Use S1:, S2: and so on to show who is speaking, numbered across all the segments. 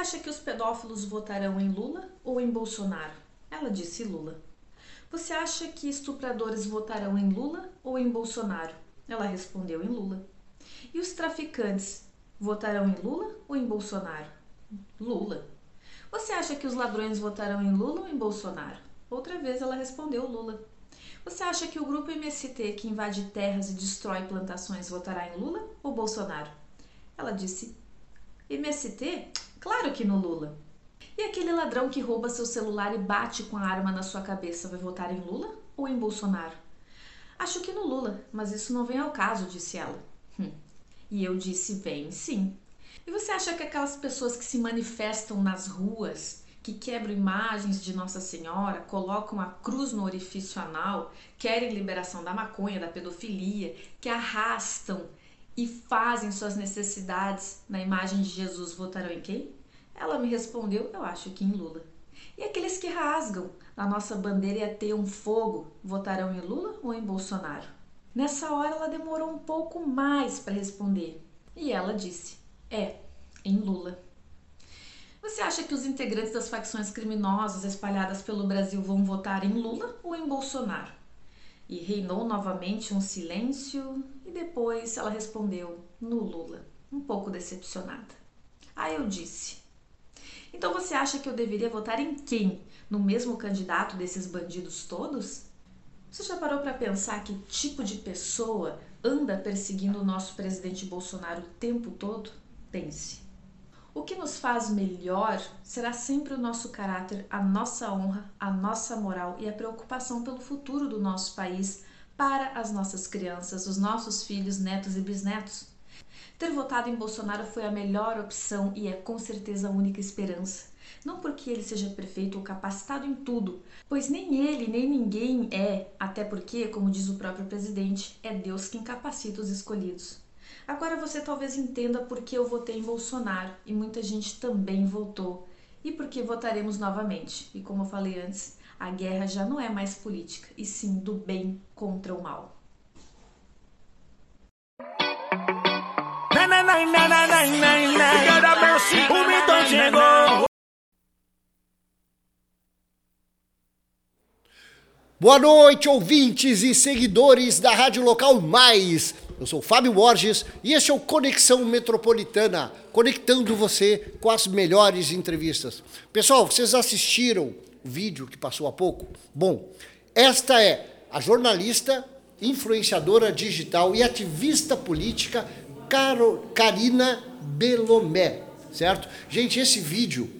S1: acha que os pedófilos votarão em Lula ou em Bolsonaro? Ela disse Lula. Você acha que estupradores votarão em Lula ou em Bolsonaro? Ela respondeu em Lula. E os traficantes votarão em Lula ou em Bolsonaro? Lula. Você acha que os ladrões votarão em Lula ou em Bolsonaro? Outra vez ela respondeu Lula. Você acha que o grupo MST que invade terras e destrói plantações votará em Lula ou Bolsonaro? Ela disse: MST? Claro que no Lula. E aquele ladrão que rouba seu celular e bate com a arma na sua cabeça vai votar em Lula ou em Bolsonaro? Acho que no Lula, mas isso não vem ao caso, disse ela. Hum. E eu disse: vem sim. E você acha que aquelas pessoas que se manifestam nas ruas, que quebram imagens de Nossa Senhora, colocam a cruz no orifício anal, querem liberação da maconha, da pedofilia, que arrastam e fazem suas necessidades na imagem de Jesus, votarão em quem? Ela me respondeu: eu acho que em Lula. E aqueles que rasgam a nossa bandeira e ateiam fogo, votarão em Lula ou em Bolsonaro? Nessa hora ela demorou um pouco mais para responder. E ela disse: é, em Lula. Você acha que os integrantes das facções criminosas espalhadas pelo Brasil vão votar em Lula ou em Bolsonaro? E reinou novamente um silêncio e depois ela respondeu no Lula, um pouco decepcionada. Aí eu disse: Então você acha que eu deveria votar em quem? No mesmo candidato desses bandidos todos? Você já parou para pensar que tipo de pessoa anda perseguindo o nosso presidente Bolsonaro o tempo todo? Pense. O que nos faz melhor será sempre o nosso caráter, a nossa honra, a nossa moral e a preocupação pelo futuro do nosso país para as nossas crianças, os nossos filhos, netos e bisnetos. Ter votado em Bolsonaro foi a melhor opção e é com certeza a única esperança. Não porque ele seja perfeito ou capacitado em tudo, pois nem ele nem ninguém é, até porque, como diz o próprio presidente, é Deus quem capacita os escolhidos. Agora você talvez entenda por que eu votei em Bolsonaro e muita gente também votou. E por que votaremos novamente. E como eu falei antes, a guerra já não é mais política, e sim do bem contra o mal.
S2: Boa noite, ouvintes e seguidores da Rádio Local Mais. Eu sou Fábio Borges e este é o Conexão Metropolitana, conectando você com as melhores entrevistas. Pessoal, vocês assistiram o vídeo que passou há pouco? Bom, esta é a jornalista, influenciadora digital e ativista política Caro, Karina Belomé, certo? Gente, esse vídeo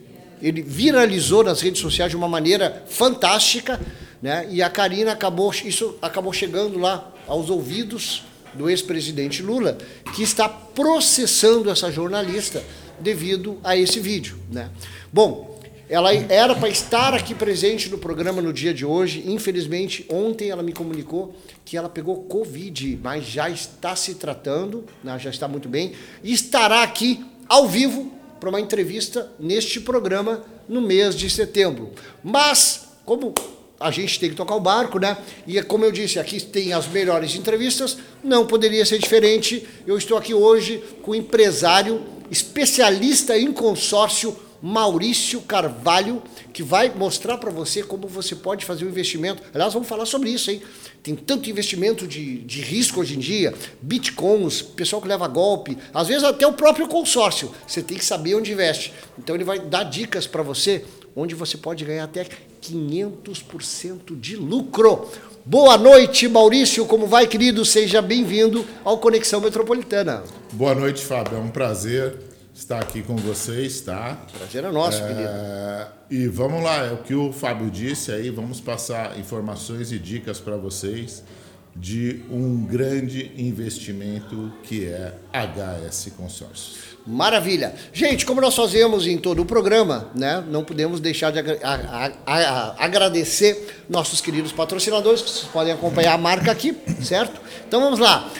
S2: ele viralizou nas redes sociais de uma maneira fantástica, né? E a Karina acabou isso acabou chegando lá aos ouvidos do ex-presidente Lula, que está processando essa jornalista devido a esse vídeo. Né? Bom, ela era para estar aqui presente no programa no dia de hoje. Infelizmente, ontem ela me comunicou que ela pegou Covid, mas já está se tratando, né? já está muito bem, e estará aqui ao vivo para uma entrevista neste programa no mês de setembro. Mas, como a gente tem que tocar o barco, né? E como eu disse, aqui tem as melhores entrevistas, não poderia ser diferente. Eu estou aqui hoje com o empresário especialista em consórcio Maurício Carvalho, que vai mostrar para você como você pode fazer um investimento. Aliás, vamos falar sobre isso, hein? Tem tanto investimento de, de risco hoje em dia, bitcoins, pessoal que leva golpe, às vezes até o próprio consórcio. Você tem que saber onde investe. Então ele vai dar dicas para você onde você pode ganhar até 500% de lucro. Boa noite, Maurício. Como vai, querido? Seja bem-vindo ao Conexão Metropolitana.
S3: Boa noite, Fábio. É um prazer estar aqui com vocês, tá?
S2: Prazer é nosso,
S3: é...
S2: querido.
S3: E vamos lá, é o que o Fábio disse aí, vamos passar informações e dicas para vocês de um grande investimento que é HS Consórcios.
S2: Maravilha. Gente, como nós fazemos em todo o programa, né, não podemos deixar de a, a, a, agradecer nossos queridos patrocinadores, que vocês podem acompanhar a marca aqui, certo? Então vamos lá.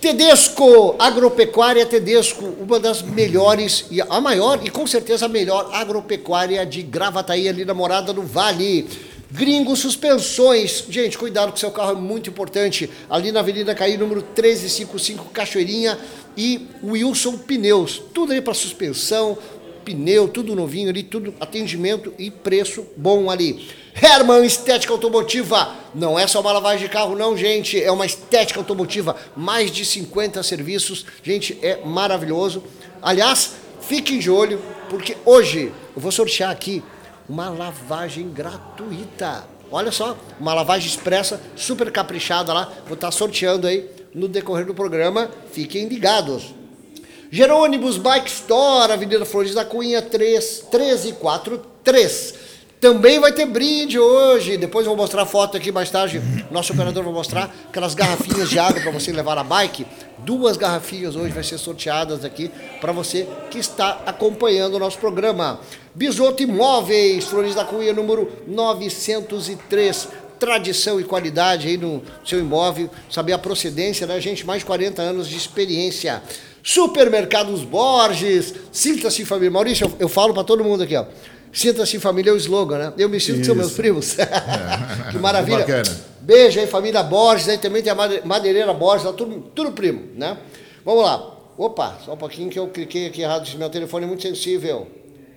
S2: Tedesco Agropecuária Tedesco, uma das melhores, e a maior e com certeza a melhor agropecuária de Gravataí, ali na Morada do Vale. Gringo Suspensões. Gente, cuidado com seu carro, é muito importante. Ali na Avenida Caí, número 1355, Cachoeirinha. E Wilson Pneus. Tudo aí para suspensão, pneu, tudo novinho ali, tudo atendimento e preço bom ali. Herman Estética Automotiva. Não é só uma lavagem de carro, não, gente. É uma estética automotiva. Mais de 50 serviços. Gente, é maravilhoso. Aliás, fiquem de olho, porque hoje eu vou sortear aqui uma lavagem gratuita. Olha só, uma lavagem expressa, super caprichada lá. Vou estar sorteando aí no decorrer do programa. Fiquem ligados. Jerônimos Bike Store, Avenida Flores da Cunha, 3, 1343. Também vai ter brinde hoje. Depois vou mostrar a foto aqui mais tarde. Nosso operador vai mostrar aquelas garrafinhas de água para você levar na bike. Duas garrafinhas hoje vai ser sorteadas aqui para você que está acompanhando o nosso programa. Bisoto Imóveis, Flores da Cunha, número 903 tradição e qualidade aí no seu imóvel, saber a procedência, né, gente? Mais de 40 anos de experiência. Supermercados Borges, sinta-se família. Maurício, eu, eu falo para todo mundo aqui, ó. Sinta-se família é o slogan, né? Eu me sinto que são meus primos. que maravilha.
S3: Bacana.
S2: Beijo aí, família Borges. Aí também tem a made- madeireira Borges, tudo, tudo primo, né? Vamos lá. Opa, só um pouquinho que eu cliquei aqui errado. Meu telefone é muito sensível.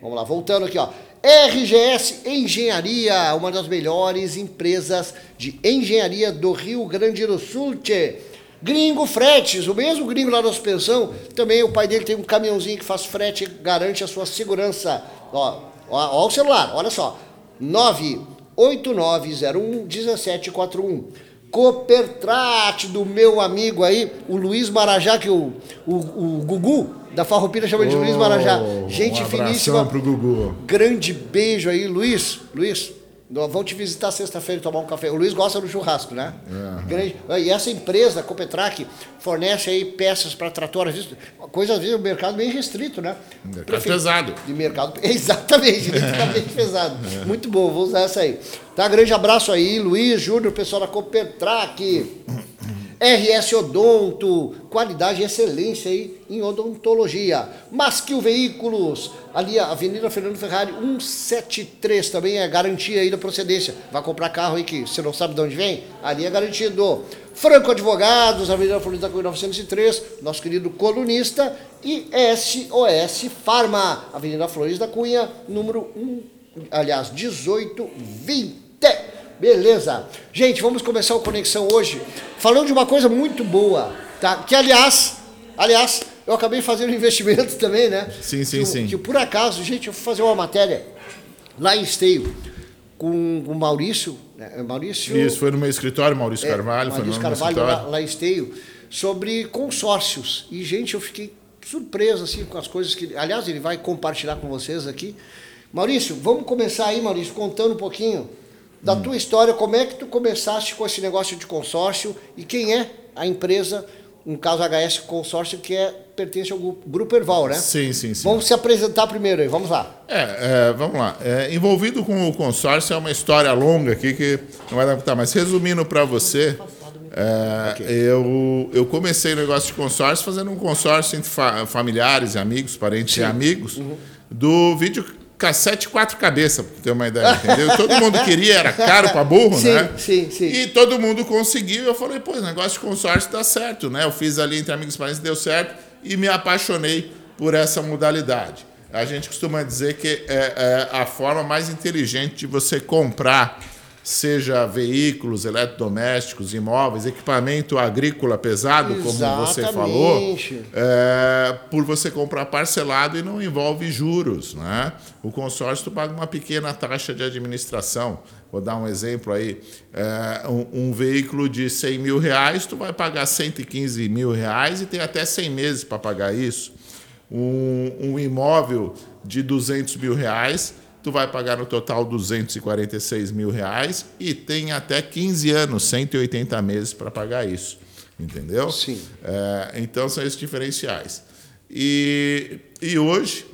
S2: Vamos lá, voltando aqui, ó. RGS Engenharia, uma das melhores empresas de engenharia do Rio Grande do Sul. tchê. Gringo Fretes, o mesmo gringo lá da suspensão, também o pai dele tem um caminhãozinho que faz frete e garante a sua segurança. Ó, ó, ó o celular, olha só. 989011741. Coopertrate do meu amigo aí, o Luiz Marajá, que o, o, o Gugu da Farroupilha chama de Luiz Marajá. Gente
S3: um
S2: finíssima.
S3: pro Gugu.
S2: Grande beijo aí, Luiz. Luiz, vamos te visitar sexta-feira e tomar um café. O Luiz gosta do churrasco, né? Grande. E essa empresa, a Copetrac, fornece aí peças para trator, às vezes, coisa às vezes um mercado bem restrito, né?
S3: Mercado pesado.
S2: De mercado, exatamente, eletricamente pesado. Muito bom, vou usar essa aí. Tá, grande abraço aí, Luiz, Júnior, pessoal da Copetrac. RS Odonto, qualidade e excelência aí em odontologia. Masquil Veículos, ali a Avenida Fernando Ferrari 173, também é garantia aí da procedência. Vai comprar carro aí que você não sabe de onde vem? Ali é garantido. Franco Advogados, Avenida Florida da Cunha 903, nosso querido colunista. E SOS Farma, Avenida Flores da Cunha, número 1, aliás, 1820. Beleza. Gente, vamos começar o Conexão hoje falando de uma coisa muito boa, tá? Que, aliás, aliás, eu acabei fazendo um investimento também, né?
S3: Sim, sim,
S2: que,
S3: sim.
S2: Que por acaso, gente, eu fui fazer uma matéria lá em Esteio com o Maurício, né? Maurício...
S3: Isso, foi no meu escritório, Maurício
S2: É,
S3: Carvalho, foi no
S2: Maurício
S3: meu
S2: Carvalho, lá,
S3: escritório.
S2: lá em Esteio, sobre consórcios. E, gente, eu fiquei surpreso assim, com as coisas que. Aliás, ele vai compartilhar com vocês aqui. Maurício, vamos começar aí, Maurício, contando um pouquinho da
S3: Hum.
S2: tua história, como é que tu começaste com esse negócio de consórcio e quem é a empresa, no caso HS Consórcio, que é, pertence ao Gru- Grupo Erval, né?
S3: Sim, sim, sim.
S2: Vamos se apresentar primeiro aí, vamos lá.
S3: É, é, vamos lá. É, envolvido com o consórcio é uma história longa aqui que não vai dar para mas resumindo para você, é, eu, eu comecei o negócio de consórcio fazendo um consórcio entre fa- familiares amigos, parentes e amigos,
S2: Uhum.
S3: do vídeo cassete quatro cabeças, para ter uma ideia, entendeu? Todo mundo queria, era caro para burro,
S2: Sim,
S3: né?
S2: sim, sim.
S3: E todo mundo conseguiu. Eu falei, pô, o negócio de consórcio dá certo, né? Eu fiz ali entre amigos e parentes, deu certo e me apaixonei por essa modalidade. A gente costuma dizer que é, é a forma mais inteligente de você comprar, seja veículos, eletrodomésticos, imóveis, equipamento agrícola pesado, como você falou, é, por você comprar parcelado e não envolve juros. Né? O consórcio paga uma pequena taxa de administração. Vou dar um exemplo aí. É, um, um veículo de 100 mil reais, tu vai pagar 115 mil reais e tem até 100 meses para pagar isso. Um, um imóvel de 200 mil reais, tu vai pagar no total 246 mil reais e tem até 15 anos, 180 meses para pagar isso. Entendeu?
S2: Sim.
S3: É, então são esses diferenciais. E, e hoje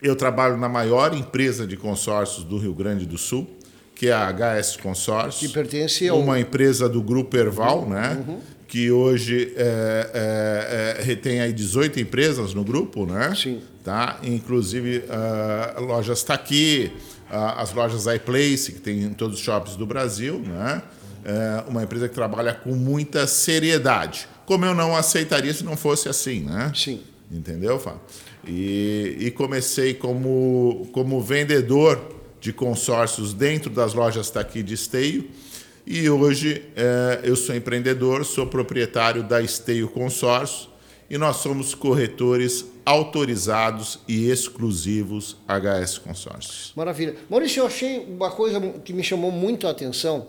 S3: eu trabalho na maior empresa de consórcios do Rio Grande do Sul, que é a HS Consórcios.
S2: Que pertence ao-
S3: Uma empresa do Grupo Erval, né? Que hoje é, é, é, tem aí 18 empresas no grupo, né?
S2: Sim.
S3: Tá? Inclusive, uh, lojas Taqui, uh, as lojas iPlace, que tem em todos os shoppings do Brasil, né? É uma empresa que trabalha com muita seriedade. Como eu não aceitaria se não fosse assim, né?
S2: Sim.
S3: Entendeu, Fábio? E, e comecei como, como vendedor de consórcios dentro das lojas Taqui de Esteio, e hoje é, eu sou empreendedor, sou proprietário da Esteio Consórcio e nós somos corretores autorizados e exclusivos HS Consórcios.
S2: Maravilha. Maurício, eu achei uma coisa que me chamou muito a atenção,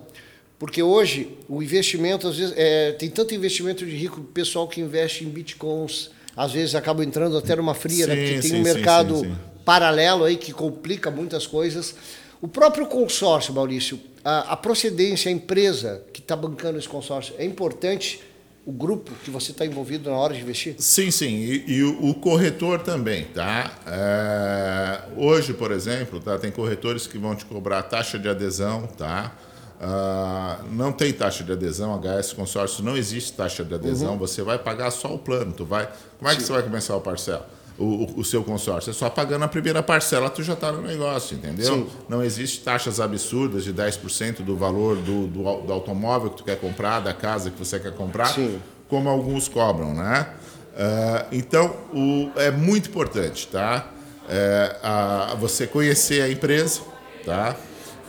S2: porque hoje o investimento, às vezes, é, tem tanto investimento de rico, pessoal que investe em bitcoins, às vezes acaba entrando até numa fria, né? porque tem
S3: sim,
S2: um
S3: sim,
S2: mercado
S3: sim, sim.
S2: paralelo aí que complica muitas coisas. O próprio consórcio, Maurício, a, a procedência, a empresa que está bancando esse consórcio, é importante o grupo que você está envolvido na hora de investir?
S3: Sim, sim. E, e o, o, corretor também, tá? É, hoje, por exemplo, tá, tem corretores que vão te cobrar taxa de adesão, tá? Uh, não tem taxa de adesão, HS consórcio não existe taxa de adesão, uhum. você vai pagar só o plano. Tu vai, como é que Sim. você vai começar o parcelo? O, o, seu consórcio. É só pagando a primeira parcela, tu já está no negócio, entendeu? Sim. Não existe taxas absurdas de 10% do valor do, do, do, automóvel que tu quer comprar, da casa que você quer comprar, Sim. como alguns cobram, né? Uh, então, o, é muito importante, tá? É, a, você conhecer a empresa, tá?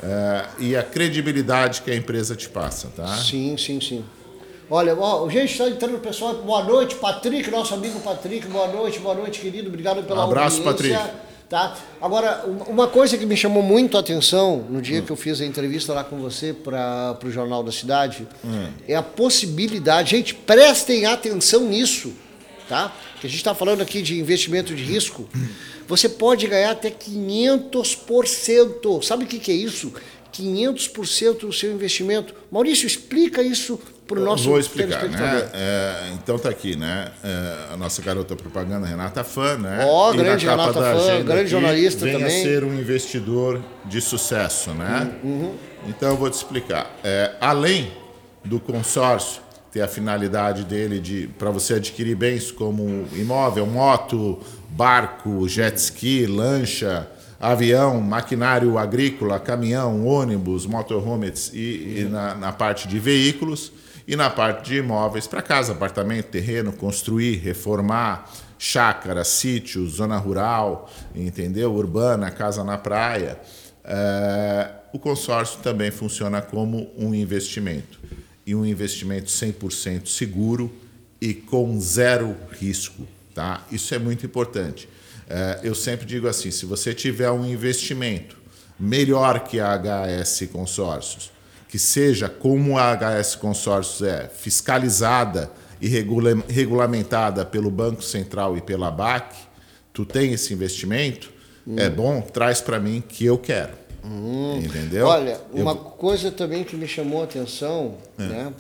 S3: É, e a credibilidade que a empresa te passa, tá?
S2: Sim, sim, sim. Olha, ó, gente, está entrando o pessoal. Boa noite, Patrick, nosso amigo Patrick. Boa noite, boa noite, querido. Obrigado pela
S3: um abraço,
S2: audiência.
S3: Patrick.
S2: Tá? Agora, uma coisa que me chamou muito a atenção no dia hum. que eu fiz a entrevista lá com você para o Jornal da Cidade hum. é a possibilidade. Gente, prestem atenção nisso, tá? Que a gente está falando aqui de investimento de risco. Você pode ganhar até 500%. Sabe o que, que é isso? 500% do seu investimento. Maurício, explica isso para o nosso
S3: Vou explicar, né? É, então tá aqui, né? É, a nossa garota propaganda, Renata Fã, né?
S2: Ó, oh, grande Renata Fã, grande jornalista
S3: venha
S2: também.
S3: ser um investidor de sucesso, né? Uhum. Então eu vou te explicar. É, além do consórcio ter a finalidade dele de para você adquirir bens como imóvel, moto, barco, jet ski, lancha, avião, maquinário agrícola, caminhão, ônibus, motorhomes e, e na, na parte de veículos e na parte de imóveis para casa, apartamento, terreno, construir, reformar, chácara, sítio, zona rural, entendeu? Urbana, casa na praia. É, o consórcio também funciona como um investimento e um investimento 100% seguro e com zero risco, tá? Isso é muito importante. É, eu sempre digo assim, se você tiver um investimento melhor que a HS Consórcios, que seja como a HS Consórcios é, fiscalizada e regula regulamentada pelo Banco Central e pela BAC, tu tem esse investimento, hum. é bom, traz para mim que eu quero. Hum. Entendeu?
S2: Olha, uma eu... coisa também que me chamou a atenção, é. né,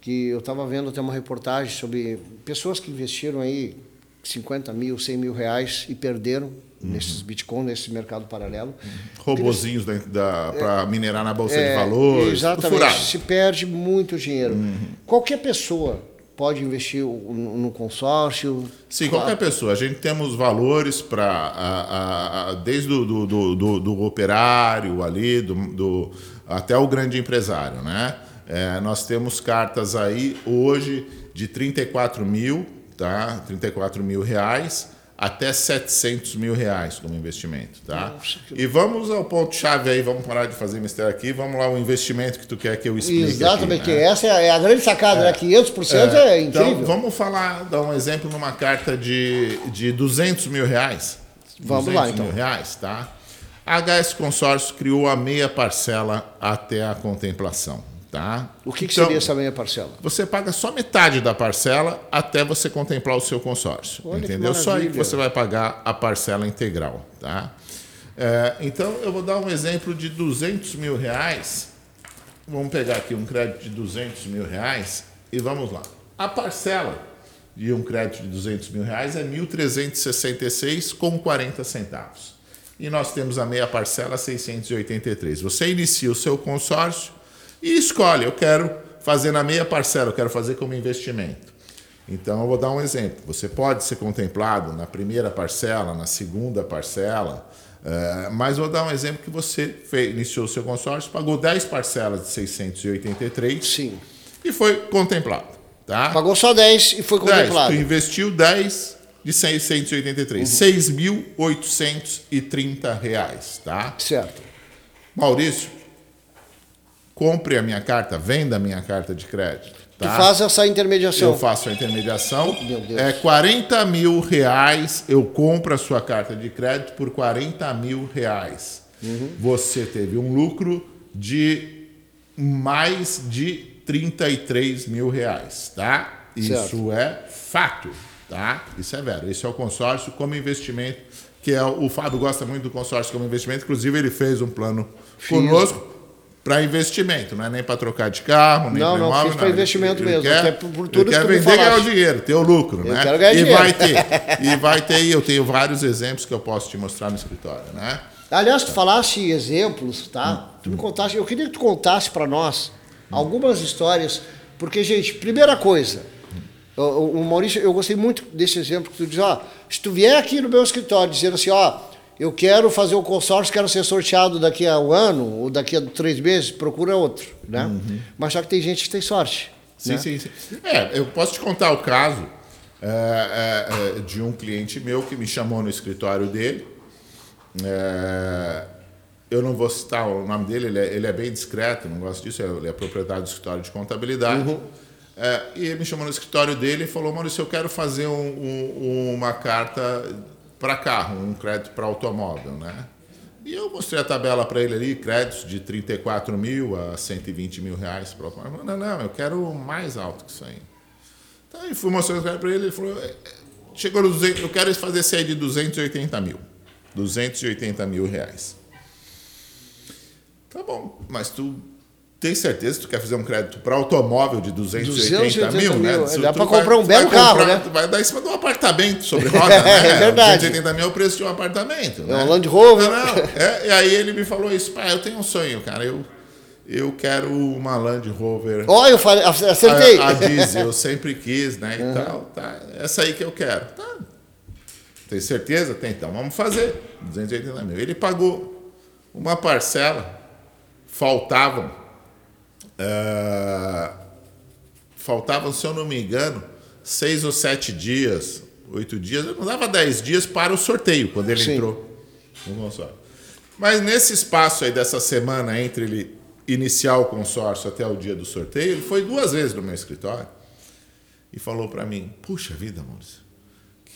S2: que eu estava vendo até uma reportagem sobre pessoas que investiram aí 50 mil, 100 mil reais e perderam uhum. nesses Bitcoin, nesse mercado paralelo.
S3: Robozinhos para é, minerar na bolsa é, de valores.
S2: Exatamente. Se perde muito dinheiro. Uhum. Qualquer pessoa pode investir no consórcio?
S3: Sim, claro. qualquer pessoa. A gente temos valores para desde o do, do, do, do, operário ali, do, do, até o grande empresário, né? É, nós temos cartas aí hoje de 34 mil, tá? 34 mil reais até 700 mil reais como investimento, tá? Nossa, que... E vamos ao ponto-chave aí, vamos parar de fazer mistério aqui, vamos lá o investimento que tu quer que eu explique
S2: Exatamente,
S3: aqui, né?
S2: essa é a grande sacada, é. né? 500% é, é incrível.
S3: Então, vamos falar, dar um exemplo numa carta de, de 200 mil reais.
S2: Vamos lá, então.
S3: mil reais, tá? A HS Consórcio criou a meia parcela até a contemplação. Tá?
S2: O que, que então, seria essa meia parcela?
S3: Você paga só metade da parcela até você contemplar o seu consórcio. Olha entendeu? Só aí que você vai pagar a parcela integral. Tá? É, então, eu vou dar um exemplo de 200 mil reais. Vamos pegar aqui um crédito de 200 mil reais e vamos lá. A parcela de um crédito de 200 mil reais é 1.366 com 40 centavos. E nós temos a meia parcela 683. Você inicia o seu consórcio e escolhe, eu quero fazer na meia parcela, eu quero fazer como investimento. Então, eu vou dar um exemplo. Você pode ser contemplado na primeira parcela, na segunda parcela, uh, mas vou dar um exemplo que você fez, iniciou o seu consórcio, pagou 10 parcelas de 683
S2: Sim.
S3: e foi contemplado. Tá?
S2: Pagou só 10 e foi
S3: 10,
S2: contemplado.
S3: tu investiu 10 de 683, uhum. 6.830 reais, tá?
S2: Certo.
S3: Maurício, compre a minha carta, venda a minha carta de crédito. Tá?
S2: Tu faz essa intermediação.
S3: Eu faço a intermediação. É 40 mil reais, eu compro a sua carta de crédito por 40 mil reais. Uhum. Você teve um lucro de mais de 33 mil reais, tá? Certo. Isso é fato, tá? Isso é vero. Esse é o consórcio como investimento, que é o Fábio gosta muito do consórcio como investimento. Inclusive ele fez um plano conosco para investimento, não é nem para trocar de carro, nem
S2: não,
S3: não,
S2: imóvel. Não, para investimento ele, mesmo. Ele quer,
S3: por, por tudo ele quer vender e ganhar o dinheiro, ter o lucro,
S2: eu
S3: né?
S2: Quero ganhar
S3: e
S2: dinheiro.
S3: vai ter, e vai ter. Eu tenho vários exemplos que eu posso te mostrar no escritório, né?
S2: Aliás, tu falaste exemplos, tá? Hum. Tu me contaste, eu queria que tu contasse para nós algumas histórias, porque gente, primeira coisa, o, o Maurício, eu gostei muito desse exemplo que tu diz, ó, se tu vier aqui no meu escritório dizendo assim, ó, eu quero fazer o consórcio, quero ser sorteado daqui a um ano ou daqui a três meses, procura outro, né? Uhum. Mas só que tem gente que tem sorte.
S3: Sim,
S2: né?
S3: sim, sim. É, eu posso te contar o caso é, é, é, de um cliente meu que me chamou no escritório dele. É, eu não vou citar o nome dele, ele é, ele é, bem discreto, não gosto disso, ele é proprietário do escritório de contabilidade. Uhum. É, e ele me chamou no escritório dele e falou: Maurício, eu quero fazer um, um, uma carta para carro, um crédito para automóvel, né? E eu mostrei a tabela para ele ali, créditos de 34 mil a 120 mil reais para automóvel. Não, não, eu quero mais alto que isso aí. Então, eu fui mostrando para ele, ele falou, é, chegou no 200, eu quero fazer aí de 280 mil. 280 mil reais. Tá bom, mas tu tem certeza que tu quer fazer um crédito para automóvel de 280, 280 mil, mil, né?
S2: Dá para comprar um belo carro,
S3: comprar,
S2: né?
S3: Vai dar em cima de um apartamento sobre roda, né?
S2: é verdade.
S3: 280 mil é o preço de um apartamento.
S2: É
S3: né?
S2: um Land Rover.
S3: Não, não. É, e aí ele me falou isso, pai, eu tenho um sonho, cara. Eu, eu quero uma Land Rover.
S2: Ó, oh, eu falei, acertei.
S3: A, a diesel, eu sempre quis, né? E uhum. tal, tá. Essa aí que eu quero. Tá. Tem certeza? Tem, então vamos fazer. 280 mil. Ele pagou uma parcela, faltavam Uh, faltavam, se eu não me engano, seis ou sete dias, oito dias, não dava dez dias para o sorteio, quando ele Sim. entrou no consórcio. Mas nesse espaço aí dessa semana, entre ele iniciar o consórcio até o dia do sorteio, ele foi duas vezes no meu escritório e falou para mim: Puxa vida, Maurício,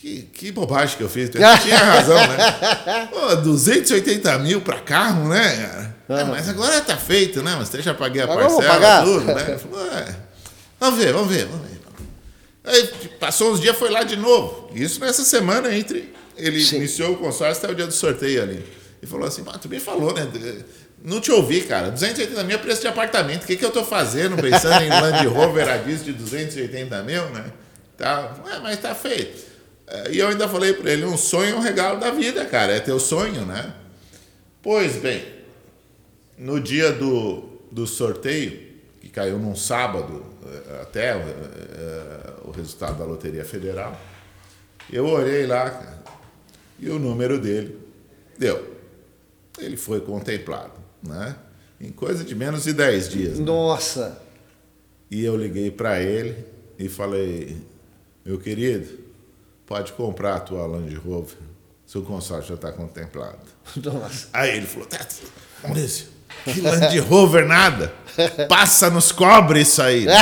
S3: que, que bobagem que eu fiz. tinha razão, né? Pô, 280 mil para carro, né, cara? É, mas agora tá feito, né? Mas eu já paguei a agora parcela, tudo, né? Falou, é, vamos ver, vamos ver, vamos ver. Aí passou uns dias, foi lá de novo. Isso nessa semana entre. Ele Sim. iniciou o consórcio até o dia do sorteio ali. E falou assim: tu me falou, né? Não te ouvi, cara. 280 mil é preço de apartamento. O que, que eu tô fazendo pensando em Land Rover a de 280 mil, né? Tá, Ué, mas tá feito. E eu ainda falei para ele: um sonho é um regalo da vida, cara. É teu sonho, né? Pois bem, no dia do, do sorteio, que caiu num sábado, eh, até uh, uh, o resultado da Loteria Federal, eu olhei lá cara, e o número dele deu. Ele foi contemplado, né? Em coisa de menos de 10 dias.
S2: Né? Nossa! Né?
S3: E eu liguei para ele e falei: meu querido, pode comprar a tua Land Rover, seu consórcio já está contemplado.
S2: Nossa.
S3: Aí ele falou: Maurício, que Land Rover nada. Passa nos cobre isso aí. Né?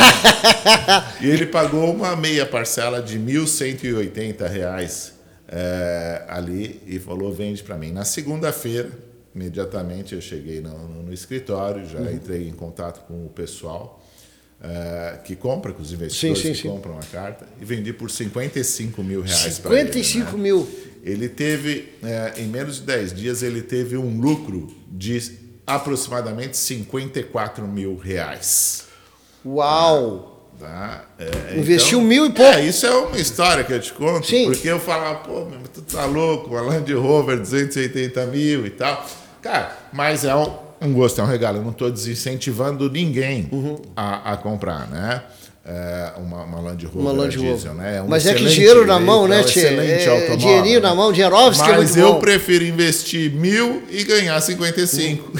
S3: e ele pagou uma meia parcela de 1.180 reais, é, ali e falou: vende para mim. Na segunda-feira, imediatamente eu cheguei no, no, no escritório, já uhum. entrei em contato com o pessoal é, que compra, com os investidores sim, sim, que sim. compram a carta, e vendi por 55 mil reais para
S2: ele. 55 né? mil.
S3: Ele teve, é, em menos de 10 dias, ele teve um lucro de aproximadamente 54 mil reais.
S2: Uau!
S3: Tá? É,
S2: Investiu
S3: então,
S2: mil e pouco.
S3: É, isso é uma história que eu te conto, porque eu falava, pô, tu tá louco, uma Land Rover 280 mil e tal. Cara, mas é um, Um gosto é um regalo. Eu não estou desincentivando ninguém
S2: Uhum.
S3: a, a comprar, né? É, uma, uma Land Rover
S2: Uma Land
S3: diesel,
S2: Rover.
S3: né? É um
S2: Mas é que dinheiro na mão, né,
S3: é um
S2: Tchê?
S3: excelente
S2: É,
S3: automóvel,
S2: dinheirinho na mão, Dinheirovski é
S3: Mas
S2: muito
S3: eu
S2: bom.
S3: prefiro investir mil e ganhar 55.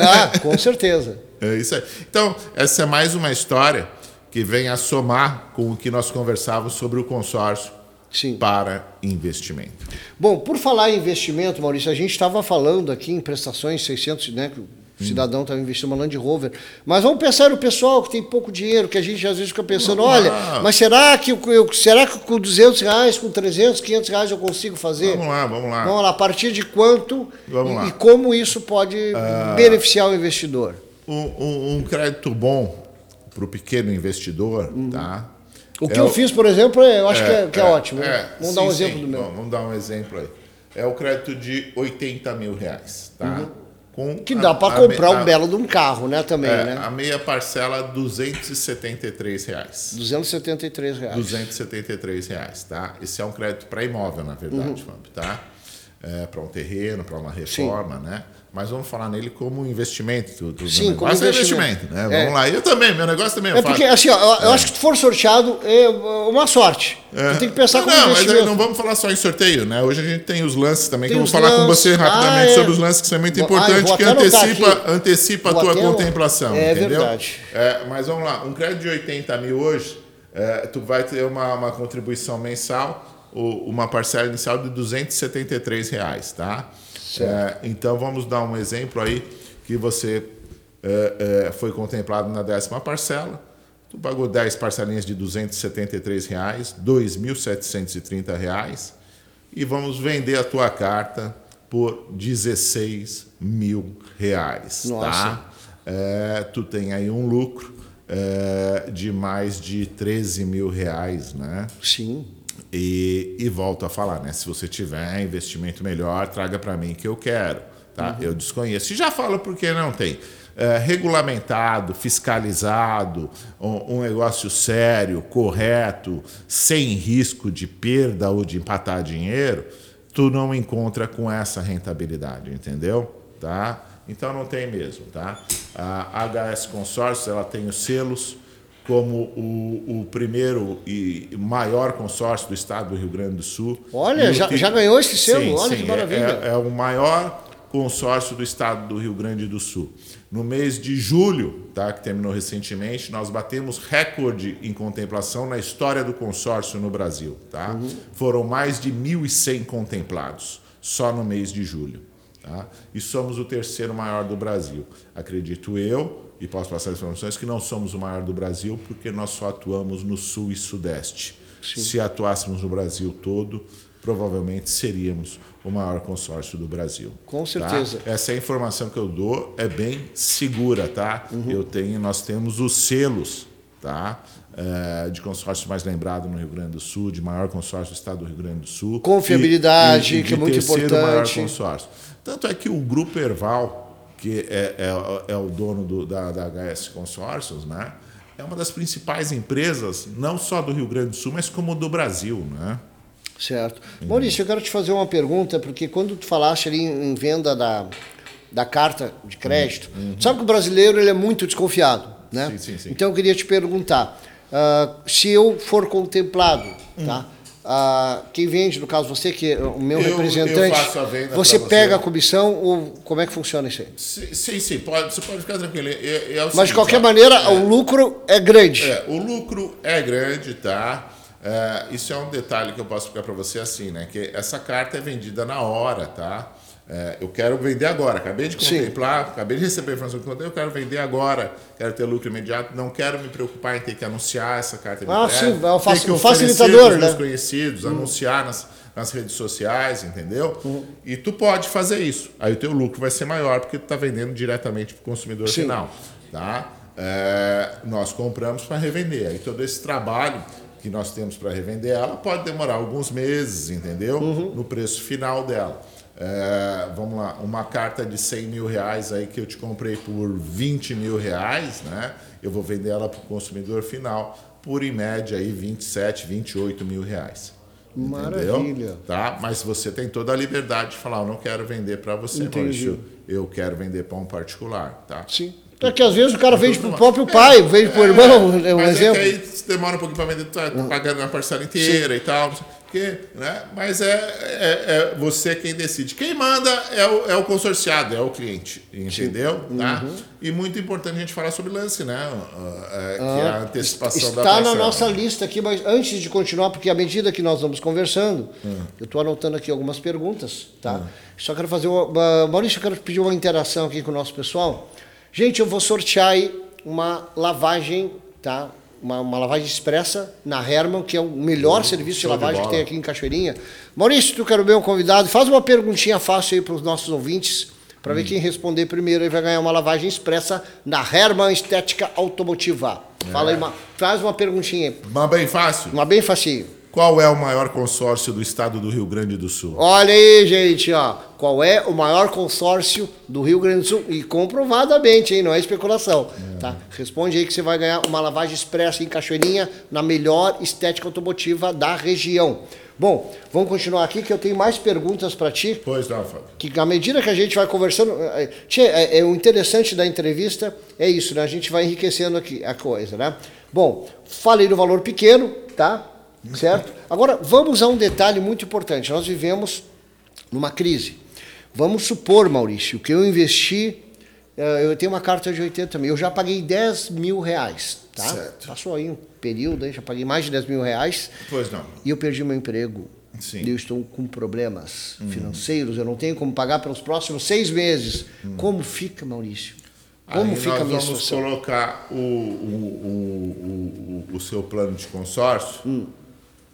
S2: Ah, com certeza.
S3: É isso aí. Então, essa é mais uma história que vem a somar com o que nós conversávamos sobre o consórcio
S2: Sim.
S3: para investimento.
S2: Bom, por falar em investimento, Maurício, a gente estava falando aqui em prestações 600, né? O cidadão estava investindo uma Land Rover. Mas vamos pensar no pessoal que tem pouco dinheiro, que a gente às vezes fica pensando, olha, mas será que eu, será que com 200 reais, com 300, 500 reais eu consigo fazer?
S3: Vamos lá, vamos lá.
S2: Vamos lá, a partir de quanto
S3: Vamos
S2: e,
S3: lá. Ah.
S2: e como isso pode beneficiar o investidor?
S3: Um, um- um crédito bom para o pequeno investidor, tá?
S2: Uhum. O que
S3: É
S2: eu fiz, por exemplo, é- eu acho que, é, que é ótimo. né?
S3: é,
S2: vamos dar um
S3: sim,
S2: exemplo
S3: sim.
S2: do meu.
S3: Bom, vamos dar um exemplo aí. É o crédito de 80 mil reais, tá? Com
S2: Uhum. Que dá para comprar
S3: a-
S2: um belo de um carro, né? Também,
S3: é,
S2: né?
S3: A meia parcela, 273 reais.
S2: 273 reais.
S3: 273 reais, tá? Esse é um crédito para imóvel, na
S2: Uhum.
S3: verdade, Fábio, tá? É, para um terreno, para uma reforma, né? Mas vamos falar nele como investimento. Do, do
S2: Sim, como
S3: é
S2: investimento.
S3: investimento, né?
S2: É.
S3: Vamos lá. Eu também, meu negócio também é,
S2: É porque, assim, ó, eu, eu acho que se for sorteado, é uma sorte.
S3: É.
S2: Tu tem que pensar
S3: não,
S2: como
S3: não, mas não vamos falar só em sorteio, né? Hoje a gente tem os lances também,
S2: Tem
S3: que eu vou falar com
S2: lances.
S3: você rapidamente
S2: Ah, é.
S3: sobre os lances, que são muito
S2: ah,
S3: importantes,
S2: vou
S3: que antecipa, antecipa a tua contemplação,
S2: É
S3: entendeu?
S2: verdade.
S3: É, mas vamos lá, um crédito de 80 mil hoje, é, tu vai ter uma, uma contribuição mensal, uma parcela inicial de 273 reais, tá? É, então vamos dar um exemplo aí que você é, é, foi contemplado na décima parcela, tu pagou 10 parcelinhas de 273 reais, 2.730 reais e vamos vender a tua carta por 16 mil reais,
S2: Nossa.
S3: tá? Tu tem aí um lucro é, de mais de 13 mil reais, né?
S2: Sim.
S3: E, e volto a falar, né? Se você tiver investimento melhor, traga para mim que eu quero, tá? Eu desconheço. E já falo porque não tem. É, regulamentado, fiscalizado, um, um negócio sério, correto, sem risco de perda ou de empatar dinheiro, tu não encontra com essa rentabilidade, entendeu? Tá? Então não tem mesmo, tá? A HS Consórcio, ela tem os selos como o, o primeiro e maior consórcio do estado do Rio Grande do Sul.
S2: Olha, já- já ganhou esse selo?
S3: Sim,
S2: Olha
S3: sim,
S2: que
S3: é-
S2: maravilha.
S3: É, é o maior consórcio do estado do Rio Grande do Sul. No mês de julho, tá, que terminou recentemente, nós batemos recorde em contemplação na história do consórcio no Brasil. Tá?
S2: Uhum.
S3: Foram mais de 1.100 contemplados só no mês de julho. Tá? E somos o terceiro maior do Brasil. Acredito eu, e posso passar as informações, que não somos o maior do Brasil porque nós só atuamos no Sul e Sudeste. Se atuássemos no Brasil todo, provavelmente seríamos o maior consórcio do Brasil.
S2: Com
S3: tá?
S2: certeza.
S3: Essa é a informação que eu dou, é bem segura, tá?
S2: Uhum.
S3: Eu tenho, nós temos os selos, tá? É, de consórcio mais lembrado no Rio Grande do Sul, de maior consórcio do estado do Rio Grande do Sul.
S2: Confiabilidade,
S3: E- e- e
S2: que é muito
S3: terceiro maior
S2: importante.
S3: consórcio. Tanto é que o Grupo Erval, que é, é- é o dono do- da, da HS Consórcios, né? É uma das principais empresas, não só do Rio Grande do Sul, mas como do Brasil, né?
S2: Certo. Maurício, eu quero te fazer uma pergunta, porque quando tu falaste ali em venda da, da carta de crédito, tu sabe que o brasileiro ele é muito desconfiado, né?
S3: Uhum. Sim, sim, sim.
S2: Então eu queria te perguntar, ah, se eu for contemplado, tá? Ah, quem vende, no caso você, que é o meu
S3: Eu- eu
S2: representante,
S3: venda
S2: você
S3: pra você.
S2: pega a comissão ou como é que funciona isso aí?
S3: Sim, sim, sim, pode, você pode ficar tranquilo. É- é o
S2: Mas de
S3: seguinte,
S2: qualquer
S3: ó,
S2: maneira, o lucro é grande.
S3: É, o lucro é grande, tá? É, isso é um detalhe que eu posso explicar para você assim, né? Que essa carta é vendida na hora, tá? É, eu quero vender agora, acabei de
S2: Sim.
S3: contemplar, acabei de receber a informação que eu eu quero vender agora, quero ter lucro imediato, não quero me preocupar em ter que anunciar essa carta
S2: Ah, sim, é o faci- o facilitador, né?
S3: conhecidos, anunciar nas, nas redes sociais, entendeu?
S2: Uhum.
S3: E tu pode fazer isso. Aí o teu lucro vai ser maior porque tu está vendendo diretamente para o consumidor
S2: Sim.
S3: final, tá? É, nós compramos para revender. Aí todo esse trabalho que nós temos para revender ela pode demorar alguns meses, entendeu? No preço final dela. É, vamos lá, uma carta de 100 mil reais aí que eu te comprei por 20 mil reais, né? Eu vou vender ela para o consumidor final por em média aí 27, 28 mil reais.
S2: Maravilha.
S3: Entendeu? Tá? Mas você tem toda a liberdade de falar, eu não quero vender para você,
S2: Entendi.
S3: Maurício. Eu quero vender para um particular, tá?
S2: Sim. É que às vezes o cara vende pro próprio pai, vende pro irmão, é um
S3: Mas
S2: exemplo.
S3: é que aí demora um pouquinho para vender, tu tá pagando a parcela inteira e tal. quê, né? Mas é, é, é você quem decide. Quem manda é o, é o consorciado, é o cliente, entendeu? Tá?
S2: Uhum.
S3: E muito importante a gente falar sobre lance, né? É, que é a antecipação da
S2: Ah, Está na nossa lista aqui, mas antes de continuar, porque à medida que nós vamos conversando,
S3: Hum.
S2: eu estou anotando aqui algumas perguntas, tá? Só quero fazer uma- Maurício, eu quero pedir uma interação aqui com o nosso pessoal. Gente, eu vou sortear aí uma lavagem, tá? Uma, uma lavagem expressa na Herman, que é o melhor serviço de
S3: show de
S2: lavagem que tem aqui em Cachoeirinha. Maurício, tu quero bem um convidado, faz uma perguntinha fácil aí para os nossos ouvintes, para
S3: Hum.
S2: ver quem responder primeiro aí vai ganhar uma lavagem expressa na Herman Estética Automotiva. Fala aí,
S3: É.
S2: uma, faz uma perguntinha aí.
S3: Mas bem fácil.
S2: Uma bem facinho.
S3: Qual é o maior consórcio do estado do Rio Grande do Sul?
S2: Olha aí, gente, ó. Qual é o maior consórcio do Rio Grande do Sul? E comprovadamente, hein? Não é especulação. Tá? Responde aí que você vai ganhar uma lavagem expressa em Cachoeirinha na melhor estética automotiva da região. Bom, vamos continuar aqui que eu tenho mais perguntas para ti.
S3: Pois não, Fábio.
S2: que à medida que a gente vai conversando, é, tchê, é, é o interessante da entrevista é isso, né? A gente vai enriquecendo aqui a coisa, né? Bom, falei do valor pequeno, tá? Certo? Agora vamos a um detalhe muito importante. Nós vivemos numa crise. Vamos supor, Maurício, que eu investi, eh, eu tenho uma carta de 80 mil, eu já paguei 10 mil reais, tá?
S3: Certo.
S2: Passou aí um período, aí, já paguei mais de 10 mil reais
S3: Pois não.
S2: e eu perdi meu emprego.
S3: Sim.
S2: E eu estou com problemas financeiros, eu não tenho como pagar pelos próximos seis meses. Como fica, Maurício? Como
S3: Aí
S2: fica
S3: nós
S2: a minha
S3: vamos
S2: situação?
S3: colocar o, o, o, o, seu plano de consórcio
S2: Hum.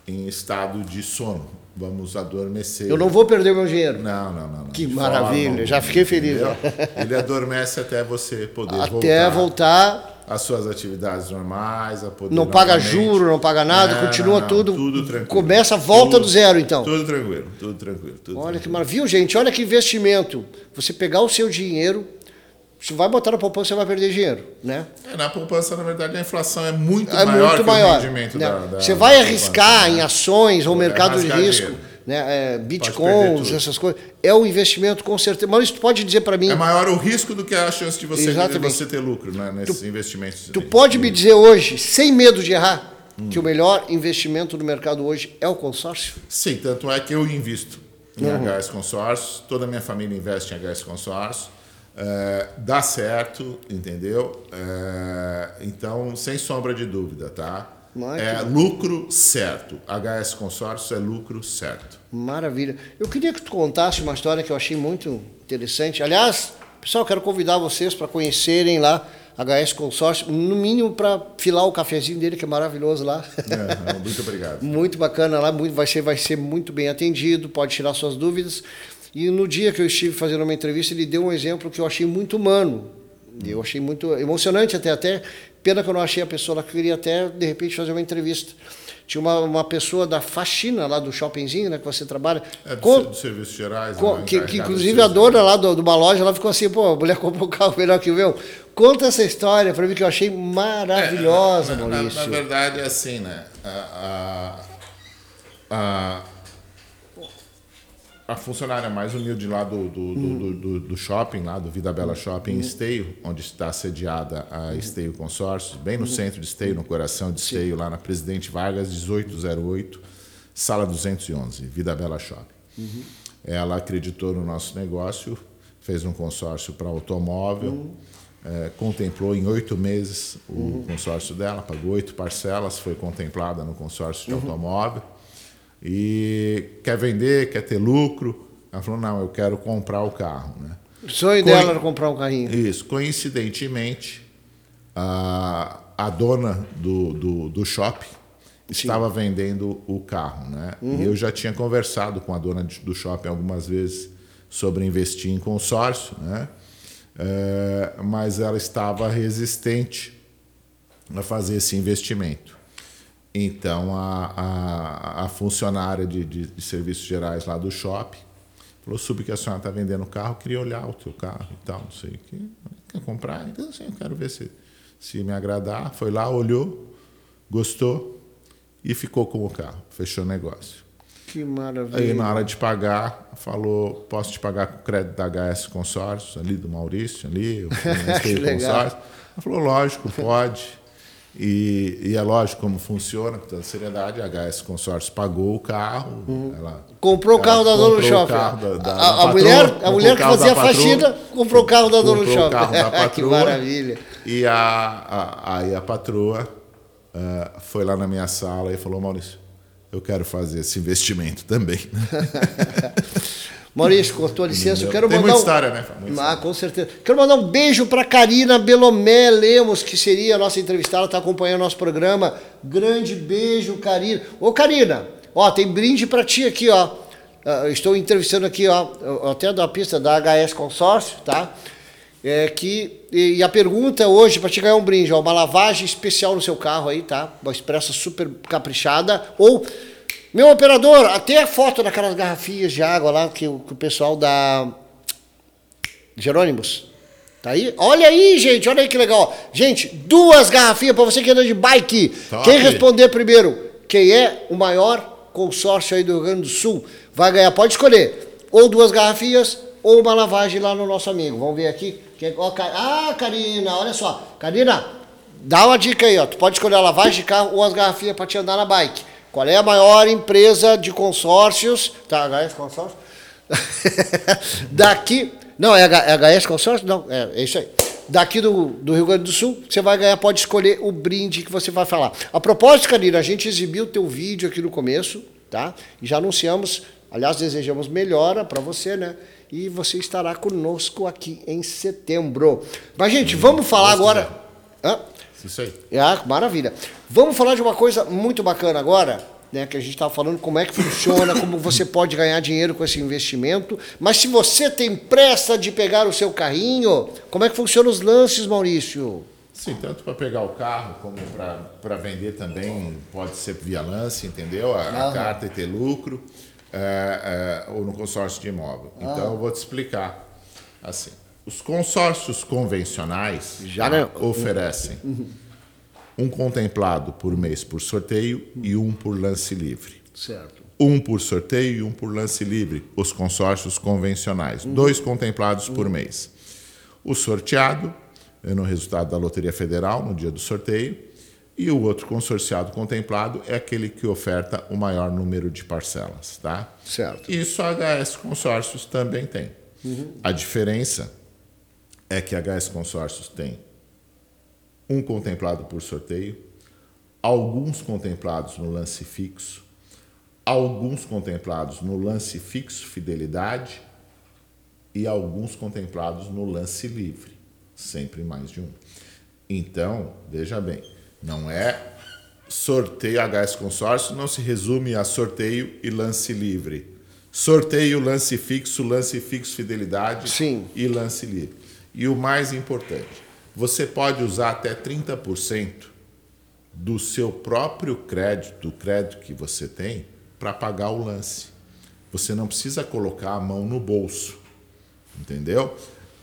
S3: Em estado de sono. Vamos adormecer.
S2: Eu não vou perder meu dinheiro.
S3: Não, não, não. não.
S2: Que
S3: De
S2: maravilha,
S3: forma
S2: já fiquei feliz,
S3: entendeu? Ele adormece até você poder
S2: Até voltar,
S3: às suas atividades normais, a poder
S2: não paga juro, não paga nada,
S3: Não,
S2: continua
S3: não,
S2: tudo.
S3: Tudo tranquilo.
S2: Começa, volta
S3: Tudo-
S2: do zero, então.
S3: Tudo tranquilo, tudo tranquilo. Tudo
S2: Olha que
S3: tranquilo.
S2: maravilha, gente. Olha que investimento. Você pegar o seu dinheiro, você vai botar na poupança, você vai perder dinheiro, né?
S3: É, na poupança, na verdade, a inflação é muito
S2: é
S3: maior
S2: muito
S3: que
S2: maior.
S3: o rendimento
S2: né?
S3: da, da-
S2: Você vai arriscar
S3: poupança,
S2: em
S3: né?
S2: ações ou mercado de risco,
S3: dinheiro.
S2: né? É, bitcoins, essas coisas. É um investimento com certeza. Maurício, tu pode dizer para mim,
S3: É maior o risco do que a chance de você, de você ter lucro né, nesses investimentos.
S2: tu pode me dizer hoje, sem medo de errar,
S3: Hum.
S2: que o melhor investimento do mercado hoje é o consórcio?
S3: Sim, tanto é que eu invisto em
S2: Uhum.
S3: HS Consórcios, toda a minha família investe em HS Consórcios. É, dá certo, entendeu? É, então, sem sombra de dúvida, tá? É lucro certo. HS Consórcios é lucro certo.
S2: Maravilha. Eu queria que tu contasse uma história que eu achei muito interessante. Aliás, pessoal, quero convidar vocês para conhecerem lá HS Consórcio, no mínimo para filar o cafezinho dele, que é maravilhoso lá.
S3: É, muito obrigado.
S2: muito bacana lá, muito, vai, ser, vai ser muito bem atendido, pode tirar suas dúvidas. E no dia que eu estive fazendo uma entrevista, ele deu um exemplo que eu achei muito humano. Eu achei muito emocionante até, até. Pena que eu não achei a pessoa eu queria até, de repente, fazer uma entrevista. Tinha uma, uma pessoa da faxina lá do shoppingzinho, né, que você trabalha.
S3: É do,
S2: Com-
S3: dos serviços gerais.
S2: Co-
S3: né,
S2: que, que, inclusive a dona lá do, de uma loja ela ficou assim, pô, a mulher comprou um carro melhor que o meu. Conta essa história para mim que eu achei maravilhosa,
S3: É, na, na-
S2: Maurício.
S3: Na, verdade, é assim, né? A, a, a, a funcionária mais humilde lá do, do, do, do- do- do shopping, lá do Vida Bela Shopping em Esteio, onde está sediada a Esteio Consórcio, bem no centro de Esteio, no coração de Esteio, lá na Presidente Vargas, 1808, sala 211, Vida Bela Shopping. Ela acreditou no nosso negócio, fez um consórcio para automóvel, eh, contemplou em oito meses o consórcio dela, pagou oito parcelas, foi contemplada no consórcio de automóvel. E quer vender, quer ter lucro. Ela falou: não, eu quero comprar o carro. Né?
S2: O sonho
S3: Coi-
S2: dela era comprar um carrinho.
S3: Isso. Coincidentemente, a, a dona do, do, do shopping estava vendendo o carro. Né? E eu já tinha conversado com a dona do shopping algumas vezes sobre investir em consórcio, né? Eh, mas ela estava resistente a fazer esse investimento. Então, a, a, a funcionária de, de, de serviços gerais lá do shopping falou: soube que a senhora está vendendo o carro, queria olhar o teu carro e tal, não sei o quê. Quer comprar? Então, sim, eu quero ver se, se me agradar. Foi lá, olhou, gostou e ficou com o carro, fechou o negócio.
S2: Que maravilha.
S3: Aí na hora de pagar, falou, posso te pagar com crédito da HS Consórcios, ali do Maurício, ali, o
S2: Que legal.
S3: Consórcio. Ela falou, lógico, pode. E, e é lógico como funciona, com toda seriedade, a HS Consórcios pagou o carro. Ela,
S2: Comprou o carro da dona do shopping.
S3: da- da-
S2: a, a
S3: patroa,
S2: mulher, a mulher que fazia
S3: patroa,
S2: faxina comprou o carro da dona do shopping.
S3: carro da
S2: que
S3: patroa.
S2: maravilha.
S3: E a, a, aí a patroa ah, foi lá na minha sala e falou, Maurício, eu quero fazer esse investimento também.
S2: Maurício, com a tua licença, eu quero
S3: Tem
S2: mandar
S3: muita
S2: um-
S3: história, né? Muita
S2: Ah, com certeza. Quero mandar um beijo para Karina Belomé Lemos, que seria a nossa entrevistada, está acompanhando nosso programa. Grande beijo, Karina. Ô, Karina, ó, tem brinde para ti aqui, ó. Ah, estou entrevistando aqui, ó, até da pista da HS Consórcio, tá? É que, e, e a pergunta hoje, para te ganhar um brinde, ó, uma lavagem especial no seu carro aí, tá? Uma expressa super caprichada. Ou, meu operador, até a foto daquelas garrafinhas de água lá que, o- que o pessoal da Jerônimos. Tá aí? Olha aí, gente, olha aí que legal. Gente, duas garrafinhas para você que anda de bike.
S3: Top.
S2: Quem responder primeiro, quem é o maior consórcio aí do Rio Grande do Sul, vai ganhar. Pode escolher. Ou duas garrafinhas, ou uma lavagem lá no nosso amigo. Vamos ver aqui. Quem- ó, Ca- ah, Karina, olha só. Karina, dá uma dica aí, ó. Tu pode escolher a lavagem de carro ou as garrafinhas para te andar na bike. Qual é a maior empresa de consórcios? Tá, HS Consórcio? Daqui. Não, é, H- é HS Consórcio? Não, é, é isso aí. Daqui do, do Rio Grande do Sul, você vai ganhar, pode escolher o brinde que você vai falar. A propósito, Karina, a gente exibiu o teu vídeo aqui no começo, tá? E já anunciamos, aliás, desejamos melhora para você, né? E você estará conosco aqui em setembro. Mas, gente, vamos falar agora. Hã?
S3: Isso aí.
S2: Ah, maravilha. Vamos falar de uma coisa muito bacana agora, né? Que a gente estava falando como é que funciona, como você pode ganhar dinheiro com esse investimento. Mas se você tem pressa de pegar o seu carrinho, como é que funcionam os lances, Maurício?
S3: Sim, tanto para pegar o carro como para vender também, pode ser via lance, entendeu? A, a carta e ter lucro, é, é, ou no consórcio de imóvel. Então, eu vou te explicar. Assim, os consórcios convencionais
S2: Já
S3: oferecem um contemplado por mês por sorteio e um por lance livre.
S2: Certo.
S3: Um por sorteio e um por lance livre, os consórcios convencionais. Dois contemplados por mês. O sorteado é no resultado da Loteria Federal, no dia do sorteio, e o outro consorciado contemplado é aquele que oferta o maior número de parcelas. Tá?
S2: Certo.
S3: Isso a HS Consórcios também tem. A diferença é que a HS Consórcios tem um contemplado por sorteio, alguns contemplados no lance fixo, alguns contemplados no lance fixo fidelidade e alguns contemplados no lance livre, sempre mais de um. Então, veja bem, não é sorteio HS consórcio, não se resume a sorteio e lance livre. Sorteio, lance fixo, lance fixo fidelidade
S2: Sim.
S3: e lance livre. E o mais importante, você pode usar até 30% do seu próprio crédito, do crédito que você tem, para pagar o lance. Você não precisa colocar a mão no bolso, entendeu?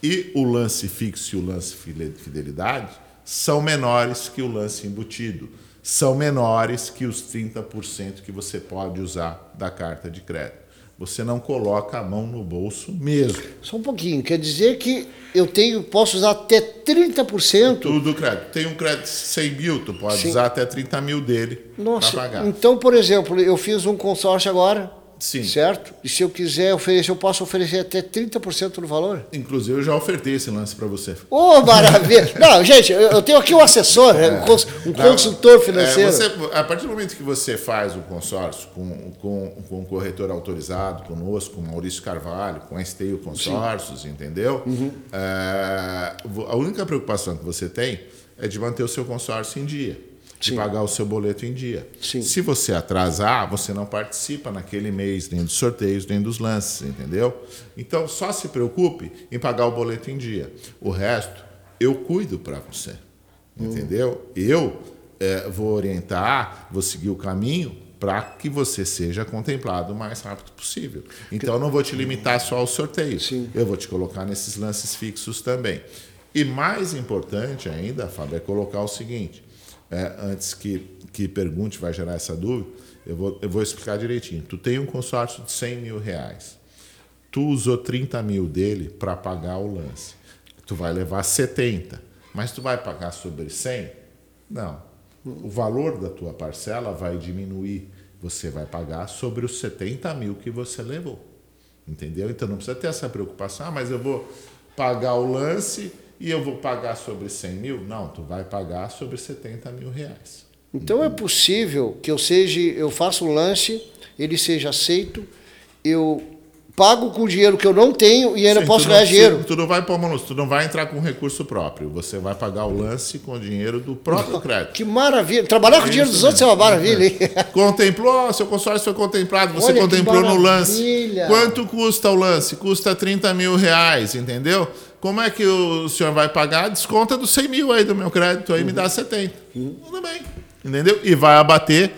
S3: E o lance fixo e o lance fide- fidelidade são menores que o lance embutido, são menores que os 30% que você pode usar da carta de crédito. Você não coloca a mão no bolso mesmo.
S2: Só um pouquinho. Quer dizer que eu tenho, posso usar até 30%?
S3: Tudo crédito. Tem um crédito de 100 mil, tu pode
S2: Sim.
S3: usar até 30 mil dele para
S2: Nossa,
S3: pagar.
S2: então, por exemplo, eu fiz um consórcio agora,
S3: Sim.
S2: certo? E se eu quiser oferecer, eu posso oferecer até 30% do valor?
S3: Inclusive, eu já ofertei esse lance para você.
S2: Ô, maravilha! Não, gente, eu tenho aqui um assessor, um, cons- um
S3: Não,
S2: consultor
S3: é,
S2: financeiro.
S3: você- a partir do momento que você faz o consórcio com, com, com um corretor autorizado conosco, com Maurício Carvalho, com a Esteio Consórcios, entendeu?
S2: Uhum.
S3: É, a única preocupação que você tem é de manter o seu consórcio em dia, de
S2: Sim.
S3: pagar o seu boleto em dia.
S2: Sim.
S3: Se você atrasar, você não participa naquele mês nem dos sorteios, nem dos lances, entendeu? Então, só se preocupe em pagar o boleto em dia. O resto, eu cuido para você. Entendeu? Eu eh, vou orientar, vou seguir o caminho para que você seja contemplado o mais rápido possível. Então, eu não vou te limitar só ao sorteio.
S2: Sim.
S3: Eu vou te colocar nesses lances fixos também. E mais importante ainda, Fábio, é colocar o seguinte: é, antes que, que pergunte, vai gerar essa dúvida, eu vou, eu vou explicar direitinho. Tu tem um consórcio de 100 mil reais. Tu usou 30 mil dele para pagar o lance. Tu vai levar 70, mas tu vai pagar sobre 100? Não. O valor da tua parcela vai diminuir. Você vai pagar sobre os 70 mil que você levou. Entendeu? Então não precisa ter essa preocupação. Ah, mas eu vou pagar o lance e eu vou pagar sobre 100 mil? Não, tu vai pagar sobre 70 mil reais.
S2: Então é possível que eu seja, eu faça um lance, ele seja aceito, eu pago com dinheiro que eu não tenho e ainda
S3: Sim,
S2: posso ganhar
S3: não,
S2: dinheiro.
S3: Tu não vai pôr mão, tu não vai entrar com recurso próprio. Você vai pagar o lance com o dinheiro do próprio crédito.
S2: Que maravilha. Trabalhar com o dinheiro dos outros é uma maravilha, hein?
S3: Contemplou, seu consórcio foi contemplado, você
S2: Olha
S3: contemplou no lance. Quanto custa o lance? Custa 30 mil reais, entendeu? Como é que o senhor vai pagar? Desconta dos 100 mil aí do meu crédito, aí me
S2: Uhum.
S3: dá 70. Tudo bem. Entendeu? E vai abater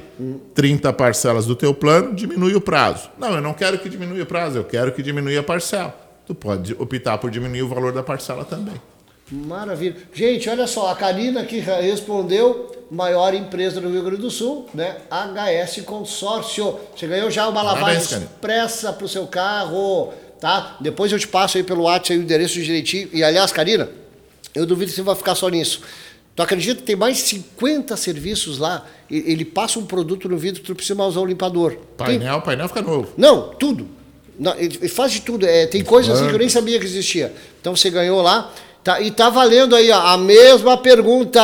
S3: 30 parcelas do teu plano, diminui o prazo. Não, eu não quero que diminua o prazo, eu quero que diminua a parcela. Tu pode optar por diminuir o valor da parcela também.
S2: Maravilha. Gente, olha só, a Karina que respondeu, maior empresa do Rio Grande do Sul, né? HS Consórcio. Você ganhou já uma lavagem
S3: Parabéns,
S2: expressa para o seu carro, tá? Depois eu te passo aí pelo WhatsApp o endereço direitinho. E aliás, Karina, eu duvido que você vai ficar só nisso. Tu acredita que tem mais de 50 serviços lá? Ele passa um produto no vidro tu precisa usar o limpador. Tem-
S3: Painel, painel fica novo.
S2: não, tudo. Não, ele ele faz de tudo. É, tem coisas assim que eu nem sabia que existia. Então você ganhou lá. Tá, e tá valendo aí ó, a mesma pergunta,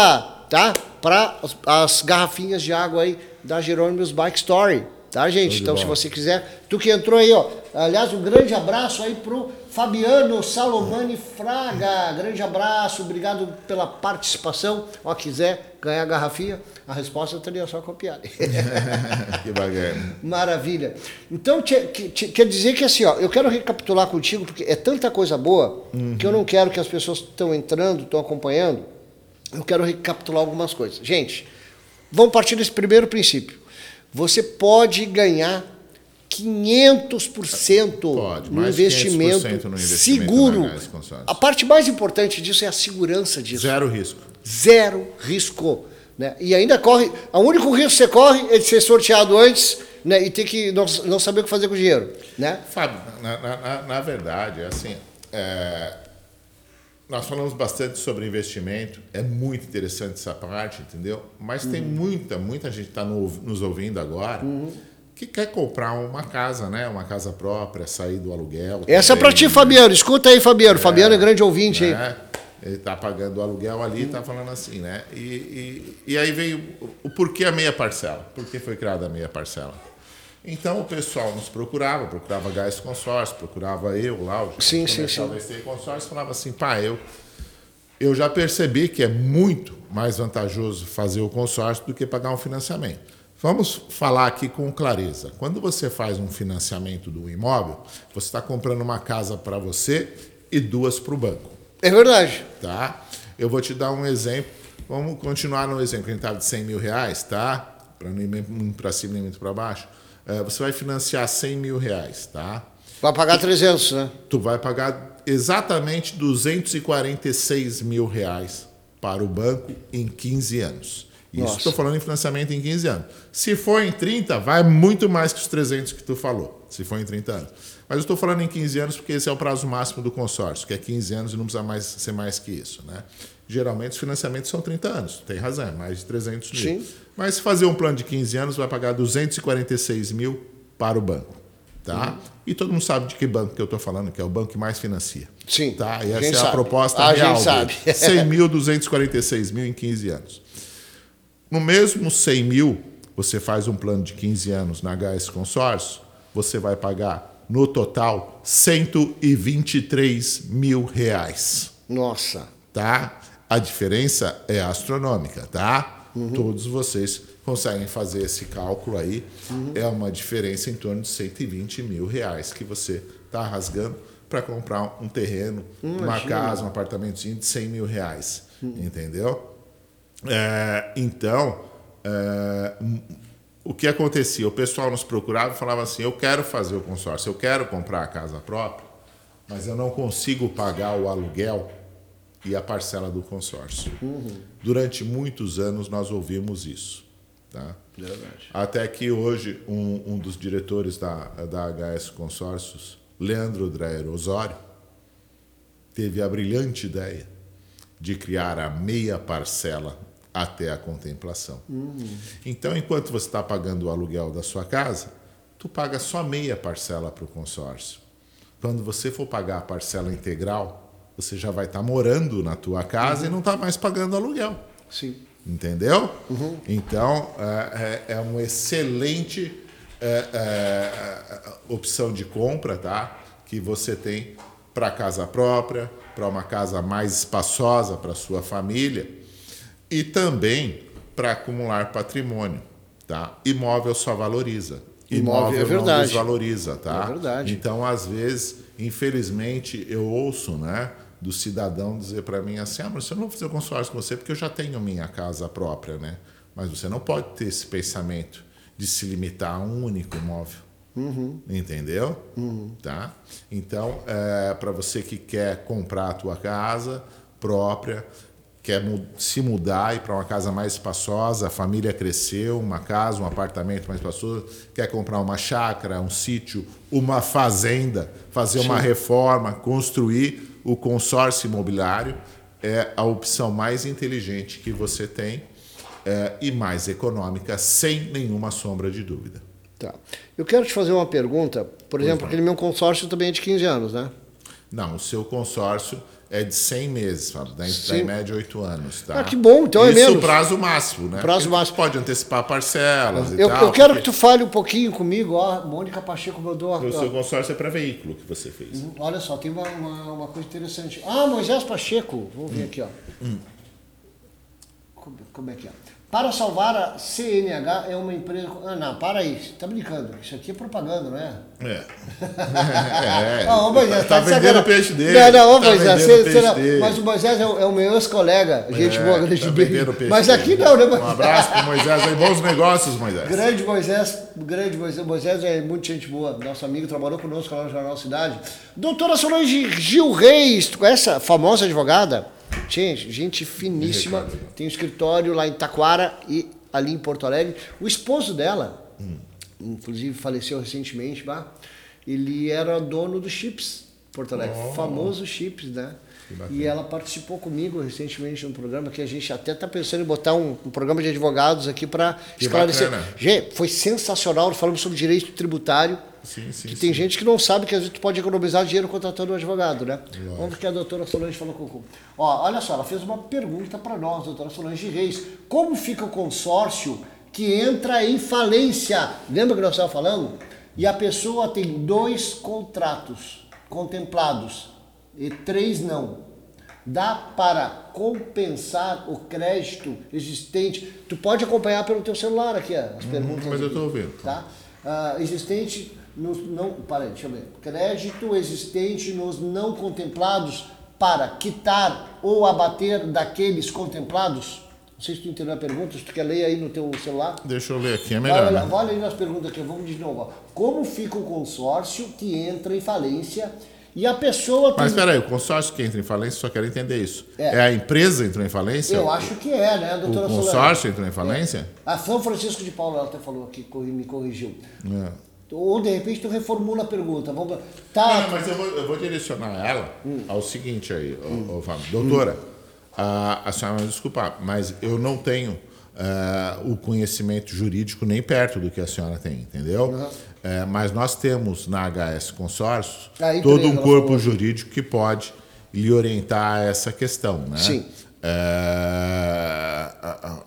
S2: tá? Para as, as garrafinhas de água aí da Jerônimos Bike Story. Tá, gente? Então, se
S3: bola.
S2: você quiser, tu que entrou aí, ó. Aliás, um grande abraço aí pro Fabiano Salomani Fraga. Grande abraço, obrigado pela participação. Ó, quiser ganhar a garrafinha, a resposta teria só copiar.
S3: que bacana.
S2: Maravilha. Então, que- tche- quer dizer que assim, ó, eu quero recapitular contigo, porque é tanta coisa boa que eu não quero que as pessoas que estão entrando, estão acompanhando, eu quero recapitular algumas coisas. Gente, vamos partir desse primeiro princípio. Você pode ganhar 500%
S3: Pode,
S2: no
S3: de 500%
S2: investimento,
S3: no investimento
S2: seguro.
S3: Gás.
S2: A parte mais importante disso é a segurança disso
S3: Zero risco.
S2: zero risco. Né? E ainda corre. O único risco que você corre é de ser sorteado antes né? e ter que não, não saber o que fazer com o dinheiro. Né?
S3: Fábio, na, na- na- verdade, é assim, é, nós falamos bastante sobre investimento, é muito interessante essa parte, entendeu? Mas tem
S2: Uhum.
S3: muita, muita gente está nos ouvindo agora que quer comprar uma casa, né? Uma casa própria, sair do aluguel.
S2: Essa é para ti,
S3: né?
S2: Fabiano. Escuta aí, Fabiano. Fabiano é grande ouvinte aí.
S3: né? Ele está pagando o aluguel ali, está falando assim, né? E, e, e aí veio o, o porquê a meia parcela. Por que foi criada a meia parcela? Então o pessoal nos procurava, procurava Gás Consórcio, procurava eu lá, o
S2: Sim, sim, sim.
S3: STI Consórcio, falava assim, pá, eu, eu já percebi que é muito mais vantajoso fazer o consórcio do que pagar um financiamento. Vamos falar aqui com clareza. Quando você faz um financiamento do imóvel, você está comprando uma casa para você e duas para o banco
S2: É verdade.
S3: tá? Eu vou te dar um exemplo. Vamos continuar no exemplo a gente estava de 100 mil reais, tá? Para não ir muito para cima nem muito para baixo. É, você vai financiar 100 mil reais, tá?
S2: Vai pagar 300, né?
S3: Tu vai pagar exatamente 246 mil reais para o banco em 15 anos. Isso estou falando em financiamento em 15 anos. Se for em 30, vai muito mais que os 300 que tu falou, se for em 30 anos. Mas eu estou falando em 15 anos porque esse é o prazo máximo do consórcio, que é 15 anos e não precisa mais ser mais que isso. Né? Geralmente os financiamentos são 30 anos, tem razão, é mais de 300 mil.
S2: Sim.
S3: Mas se fazer um plano de 15 anos, vai pagar 246 mil para o banco. Tá? E todo mundo sabe de que banco que eu estou falando, que é o banco que mais financia.
S2: Sim,
S3: Tá? E essa é a
S2: sabe.
S3: proposta
S2: A
S3: real.
S2: gente sabe.
S3: dele. 100 mil, 246 mil em 15 anos. No mesmo 100 mil, você faz um plano de 15 anos na HS Consórcio, você vai pagar, no total, 123 mil reais
S2: Nossa.
S3: tá? A diferença é astronômica, tá? Todos vocês conseguem fazer esse cálculo aí. É uma diferença em torno de 120 mil reais que você está rasgando para comprar um terreno, uma casa, um apartamentozinho de 100 mil reais, entendeu? É, então, é, o que acontecia? O pessoal nos procurava e falava assim: eu quero fazer o consórcio, eu quero comprar a casa própria, mas eu não consigo pagar o aluguel e a parcela do consórcio. Durante muitos anos nós ouvimos isso. Tá?
S2: Verdade.
S3: Até que hoje um, um dos diretores da, da HS Consórcios, Leandro Dreyer Osório, teve a brilhante ideia de criar a meia parcela até a contemplação. Então, enquanto você está pagando o aluguel da sua casa, tu paga só meia parcela para o consórcio. Quando você for pagar a parcela integral, você já vai estar morando na tua casa e não está mais pagando aluguel.
S2: Sim.
S3: Entendeu? Então, é, é, é uma excelente é, é, opção de compra, tá? Que você tem para casa própria, para uma casa mais espaçosa para sua família e também para acumular patrimônio, tá? Imóvel só valoriza.
S2: Imóvel é
S3: não
S2: verdade.
S3: desvaloriza, tá?
S2: É verdade.
S3: Então, às vezes, infelizmente, eu ouço, né, do cidadão dizer para mim assim: "Ah, mas eu não vou fazer consórcio com você porque eu já tenho minha casa própria, né?" Mas você não pode ter esse pensamento de se limitar a um único imóvel. Entendeu? Tá? Então, é, para você que quer comprar a tua casa própria, quer se mudar e para uma casa mais espaçosa, a família cresceu, uma casa, um apartamento mais espaçoso, quer comprar uma chácara, um sítio, uma fazenda, fazer uma reforma, construir o consórcio imobiliário é a opção mais inteligente que você tem é, e mais econômica, sem nenhuma sombra de dúvida.
S2: Tá. Eu quero te fazer uma pergunta, por exemplo,
S3: não.
S2: aquele meu consórcio também é de 15 anos, né?
S3: Não, o seu consórcio é de 100 meses, Fábio, dá, em- dá em média 8 anos, tá?
S2: Ah, que bom, então é
S3: Isso
S2: menos.
S3: o prazo máximo, né?
S2: Prazo
S3: Porque
S2: máximo.
S3: Pode antecipar parcelas e
S2: Eu,
S3: tal.
S2: eu quero que
S3: porque
S2: tu fale um pouquinho comigo, ó, Mônica Pacheco mandou
S3: O seu consórcio é para veículo que você fez.
S2: Olha só, tem uma, uma, uma coisa interessante. Ah, Moisés Pacheco, vamos ver aqui, ó. Como, como é que é? Para salvar a CNH é uma empresa. Ah, não, para aí, você tá brincando. Isso aqui é propaganda, não é?
S3: É. é.
S2: Ô Moisés,
S3: tá,
S2: de
S3: vendendo o peixe dele.
S2: Não, não, ô
S3: tá
S2: Moisés, você- você não- mas o Moisés é o, é o meu ex-colega, gente
S3: É,
S2: boa, grande
S3: tá
S2: beijo.
S3: vendendo o peixe
S2: Mas aqui
S3: dele.
S2: não, né,
S3: Um
S2: Moisés?
S3: abraço pro Moisés aí, bons negócios, Moisés.
S2: Grande Moisés, grande Moisés. Moisés é muito gente boa, nosso amigo, trabalhou conosco lá no Jornal Cidade. Doutora Solange Gil Reis, essa famosa advogada? Gente, gente finíssima, tem um escritório lá em Taquara e ali em Porto Alegre. O esposo dela, inclusive faleceu recentemente, bah, ele era dono do Chips Porto Alegre, famoso Chips, né? E ela participou comigo recentemente num programa que a gente até está pensando em botar um, um programa de advogados aqui para esclarecer. Gente, foi sensacional. Falamos sobre direito tributário.
S3: Sim, sim,
S2: que
S3: sim.
S2: tem gente que não sabe que às vezes tu pode economizar dinheiro contratando um advogado, né? Vamos ver o que a doutora Solange falou com o Ó, olha só, ela fez uma pergunta para nós, doutora Solange Reis. Como fica o consórcio que entra em falência? Lembra que nós estávamos falando? E a pessoa tem dois contratos contemplados e três não. Dá para compensar o crédito existente? Tu pode acompanhar pelo teu celular aqui as perguntas.
S3: mas eu tô ouvindo.
S2: Tá? Ah, existente nos não, para aí, deixa eu ver. Crédito existente nos não contemplados para quitar ou abater daqueles contemplados? Não sei se tu entendeu a pergunta, se tu quer ler aí no teu celular.
S3: Deixa eu ler aqui, é melhor,
S2: olha,
S3: né?
S2: vai aí nas perguntas aqui, vamos de novo. Como fica o consórcio que entra em falência e a pessoa tem...
S3: Mas espera aí, o consórcio que entra em falência, só quero entender isso.
S2: É.
S3: É, a empresa que entrou em falência?
S2: Eu acho que é, né,
S3: O
S2: doutora Solange?
S3: consórcio entrou em falência?
S2: A São Francisco de Paula ela até falou aqui, me corrigiu.
S3: É.
S2: Ou de repente tu reformula a pergunta. Vamos...
S3: Não,
S2: Tá,
S3: mas eu vou, eu vou direcionar ela ao seguinte aí, ô, ô, Fábio. Doutora, a, a senhora vai me desculpar, mas eu não tenho eh, o conhecimento jurídico nem perto do que a senhora tem, entendeu? Eh, mas nós temos na HS
S2: empresa,
S3: todo um corpo jurídico que pode lhe orientar a essa questão, né?
S2: Sim.
S3: A- a-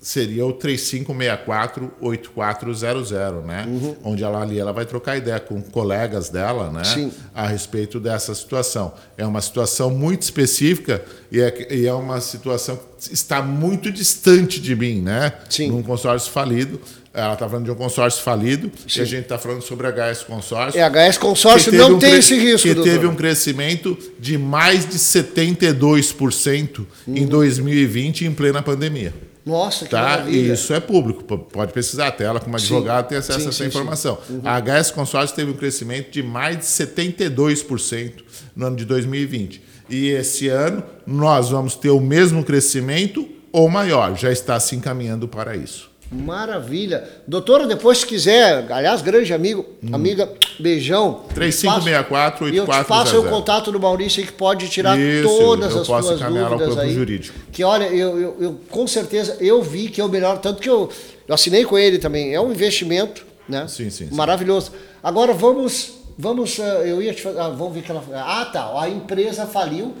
S3: seria o 3564-8400, né? Onde ela ali ela vai trocar ideia com colegas dela, né?
S2: Sim.
S3: A respeito dessa situação. É uma situação muito específica e é, e é uma situação que está muito distante de mim, né?
S2: Sim.
S3: Num consórcio falido. Ela está falando de um consórcio falido e a gente está falando sobre a HS Consórcio.
S2: É, HS Consórcio não
S3: um
S2: tem esse risco,
S3: Que
S2: doutor.
S3: teve um crescimento de mais de 72% em
S2: Uhum.
S3: 2020, em plena pandemia.
S2: Nossa, que
S3: Tá?
S2: maravilha.
S3: E isso é público, pode pesquisar até ela como advogado tem acesso
S2: Sim,
S3: a essa
S2: sim, sim.
S3: informação. A HS Consórcio teve um crescimento de mais de 72% no ano de 2020. E esse ano nós vamos ter o mesmo crescimento ou maior, já está se encaminhando para isso.
S2: Maravilha. Doutora, depois se quiser, aliás, grande amigo, amiga, beijão.
S3: 3564
S2: E eu te passo o contato do Maurício aí que pode tirar
S3: Isso,
S2: todas
S3: eu
S2: as
S3: posso
S2: suas dúvidas aí.
S3: jurídico.
S2: Que olha, eu, eu, eu com certeza eu vi que é o melhor, tanto que eu, eu assinei com ele também. É um investimento, né?
S3: Sim, sim, sim.
S2: Maravilhoso. Agora vamos, vamos, ah, eu ia te fazer, ah, vamos ver que ela, ah, tá, a empresa faliu,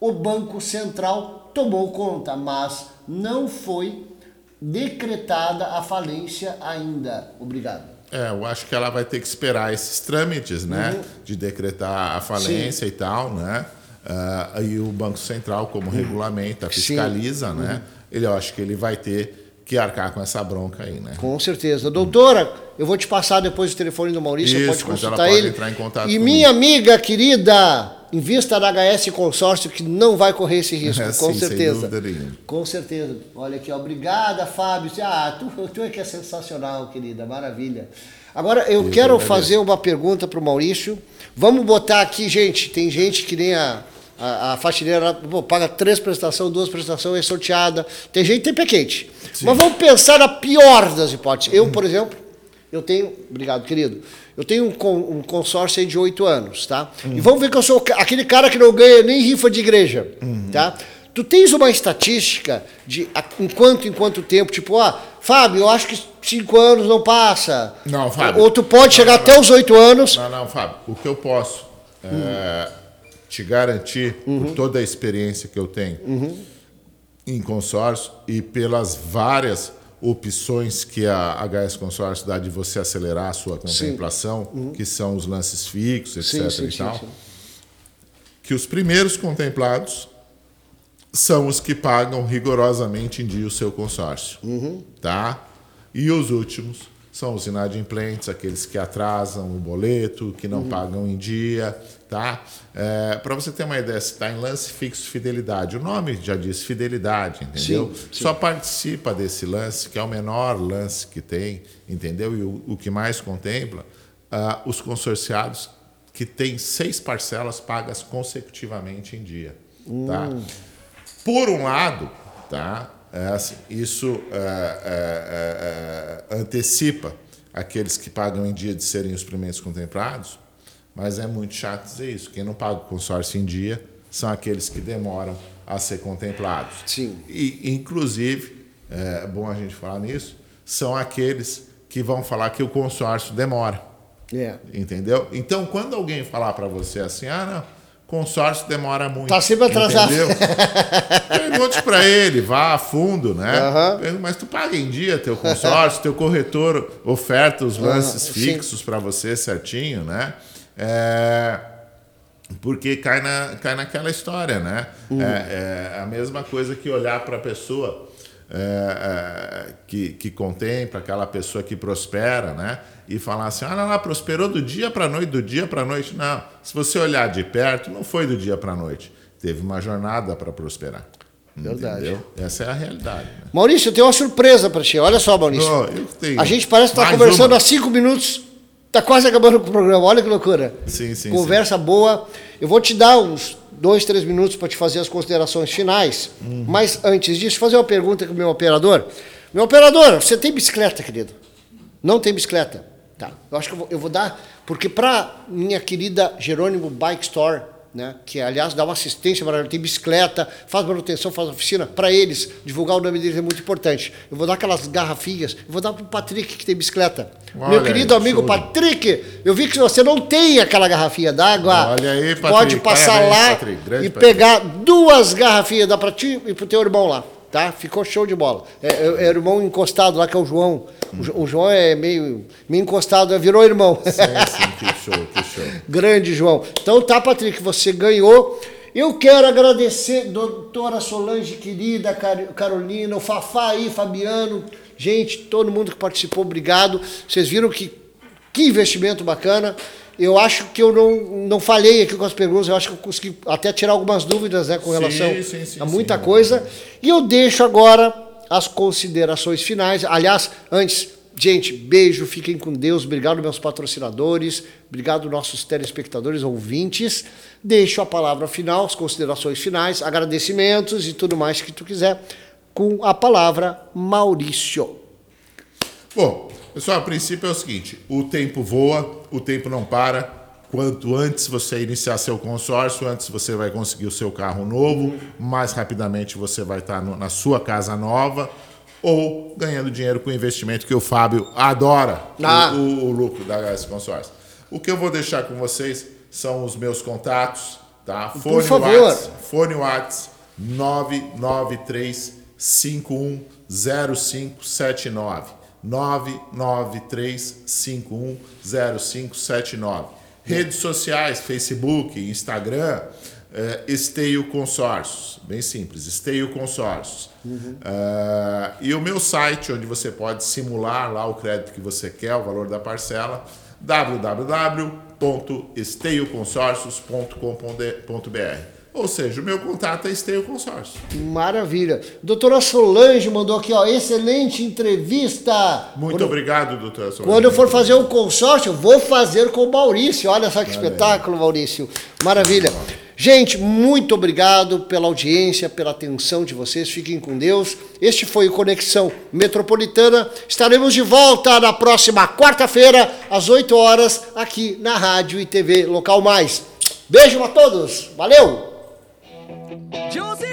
S2: o Banco Central tomou conta, mas não foi decretada a falência ainda. Obrigado.
S3: É, eu acho que ela vai ter que esperar esses trâmites, né?
S2: Uhum.
S3: De decretar a falência e tal, né? Ah, e o Banco Central, como regulamenta,
S2: Uhum. Sim. Uhum.
S3: fiscaliza, né? Ele, eu acho que ele vai ter que arcar com essa bronca aí, né?
S2: Com certeza. Doutora, eu vou te passar depois o telefone do Maurício,
S3: Isso,
S2: pode consultar
S3: pode
S2: ele.
S3: entrar em contato
S2: e minha amiga querida, invista na HS Consórcio que não vai correr esse risco,
S3: É,
S2: com
S3: sim,
S2: certeza. Com certeza. Olha aqui, obrigada, Fábio. Ah, tu, tu é que é sensacional, querida, maravilha. Agora, eu
S3: Eu
S2: quero fazer uma pergunta para o Maurício. Vamos botar aqui, gente, tem gente que nem a, a, a faxineira, pô, paga três prestações, duas prestações, é sorteada. Tem gente que tem pé quente. Mas vamos pensar na pior das hipóteses. Eu, por exemplo, eu tenho, obrigado, querido, eu tenho um, um consórcio aí de oito anos, tá? E vamos ver que eu sou aquele cara que não ganha nem rifa de igreja, tá? Tu tens uma estatística de em quanto, em quanto tempo, tipo, ah, Fábio, eu acho que cinco anos não passa.
S3: Não, Fábio.
S2: Ou tu pode chegar até os oito anos.
S3: Não, não, Fábio. O que eu posso é, te garantir,
S2: Uhum.
S3: por toda a experiência que eu tenho em consórcio e pelas várias opções que a HS Consórcio dá de você acelerar a sua contemplação, que são os lances fixos, etc.
S2: Uhum. Sim, sim,
S3: e tal,
S2: sim.
S3: que os primeiros contemplados são os que pagam rigorosamente em dia o seu consórcio,
S2: Uhum.
S3: tá? E os últimos são os inadimplentes, aqueles que atrasam o boleto, que
S2: Uhum.
S3: não pagam em dia, tá? Para você ter uma ideia, se está em lance fixo fidelidade, o nome já diz fidelidade, entendeu?
S2: Sim, sim.
S3: Só participa desse lance, que é o menor lance que tem, entendeu? E o, o que mais contempla, ah, os consorciados que têm seis parcelas pagas consecutivamente em dia, tá?
S2: Hum.
S3: Por um lado, tá? É assim, isso é, é, antecipa aqueles que pagam em dia de serem os primeiros contemplados, mas é muito chato dizer isso. Quem não paga o consórcio em dia são aqueles que demoram a ser contemplados.
S2: Sim.
S3: E, inclusive, é bom a gente falar nisso, são aqueles que vão falar que o consórcio demora.
S2: É.
S3: Entendeu? Então, quando alguém falar para você assim, ah, não, consórcio demora muito.
S2: Tá sempre atrasado.
S3: Entendeu? Pergunte para ele, vá a fundo, né? Pergunte, Mas tu paga em dia teu consórcio, teu corretor oferta os lances
S2: sim.
S3: fixos para você certinho, né? É, porque cai, na, cai naquela história, né?
S2: Uhum.
S3: É, é a mesma coisa que olhar para a pessoa é, é, que, que contempla, aquela pessoa que prospera, né? E falar assim, ah, não, não, prosperou do dia para noite, do dia para noite. Não, se você olhar de perto, não foi do dia para noite. Teve uma jornada para prosperar.
S2: Verdade.
S3: Entendeu? Essa é a realidade. Né?
S2: Maurício, eu tenho uma surpresa para ti. Olha só, Maurício.
S3: Tenho
S2: A gente parece estar
S3: mais
S2: conversando
S3: uma.
S2: há cinco minutos, tá quase acabando o programa. Olha que loucura.
S3: Sim, sim,
S2: Conversa boa. Eu vou te dar uns dois, três minutos para te fazer as considerações finais.
S3: Uhum.
S2: Mas antes disso, fazer uma pergunta com o meu operador. Meu operador, você tem bicicleta, querido? Não tem bicicleta? Tá. Eu acho que eu vou, eu vou dar, porque para minha querida Jerônimo Bike Store, né, que aliás dá uma assistência maravilhosa, tem bicicleta, faz manutenção, faz oficina, para eles, divulgar o nome deles é muito importante. Eu vou dar aquelas garrafinhas, eu vou dar para o Patrick que tem bicicleta.
S3: Olha
S2: Meu
S3: aí,
S2: querido amigo
S3: show de-
S2: Patrick, eu vi que você não tem aquela garrafinha d'água.
S3: Olha aí, Patrick,
S2: Pode passar
S3: parabéns,
S2: lá
S3: Patrick,
S2: e
S3: Patrick.
S2: pegar duas garrafinhas, dá para ti e para o teu irmão lá. Tá? Ficou show de bola. É, é, é o irmão encostado lá, que é o João. O O, João é meio, meio encostado, virou irmão.
S3: Sim, sim, que show, que show.
S2: Grande, João. Então tá, Patrick, você ganhou. Eu quero agradecer, doutora Solange, querida, Car- Carolina, o Fafá aí, Fabiano, gente, todo mundo que participou, obrigado. Vocês viram que, que investimento bacana. Eu acho que eu não, não falhei aqui com as perguntas, eu acho que eu consegui até tirar algumas dúvidas né, com
S3: Sim,
S2: relação
S3: sim, sim,
S2: a muita
S3: sim.
S2: coisa. E eu deixo agora as considerações finais. Aliás, antes, Gente, beijo, fiquem com Deus. Obrigado, meus patrocinadores. Obrigado, nossos telespectadores, ouvintes. Deixo a palavra final, as considerações finais, agradecimentos e tudo mais que tu quiser, com a palavra Maurício.
S3: Bom, pessoal, a princípio é o seguinte: o tempo voa, o tempo não para. Quanto antes você iniciar seu consórcio, antes você vai conseguir o seu carro novo, mais rapidamente você vai estar no, na sua casa nova ou ganhando dinheiro com investimento que o Fábio adora,
S2: Ah.
S3: o, o- o lucro da HS Consórcio. O que eu vou deixar com vocês são os meus contatos, tá? Fone
S2: favor.
S3: Whats, fone Whats 993 510579. 993 510579. Redes sociais, Facebook, Instagram, é, Esteio Consórcios. Bem simples, Esteio Consórcios. Ah, e o meu site, onde você pode simular lá o crédito que você quer, o valor da parcela, www.esteioconsorcios.com.br. Ou seja, o meu contato é Esteio Consórcio.
S2: Maravilha. Doutora Solange mandou aqui, ó, excelente entrevista.
S3: Muito
S2: Quando-
S3: obrigado, doutora Solange.
S2: Quando eu for fazer um consórcio, vou fazer com o Maurício. Olha só que espetáculo, Maurício. Maravilha. Gente, muito obrigado pela audiência, pela atenção de vocês. Fiquem com Deus. Este foi o Conexão Metropolitana. Estaremos de volta na próxima quarta-feira, às 8 horas, aqui na Rádio e TV Local Mais. Beijo a todos. Valeu!
S4: 女性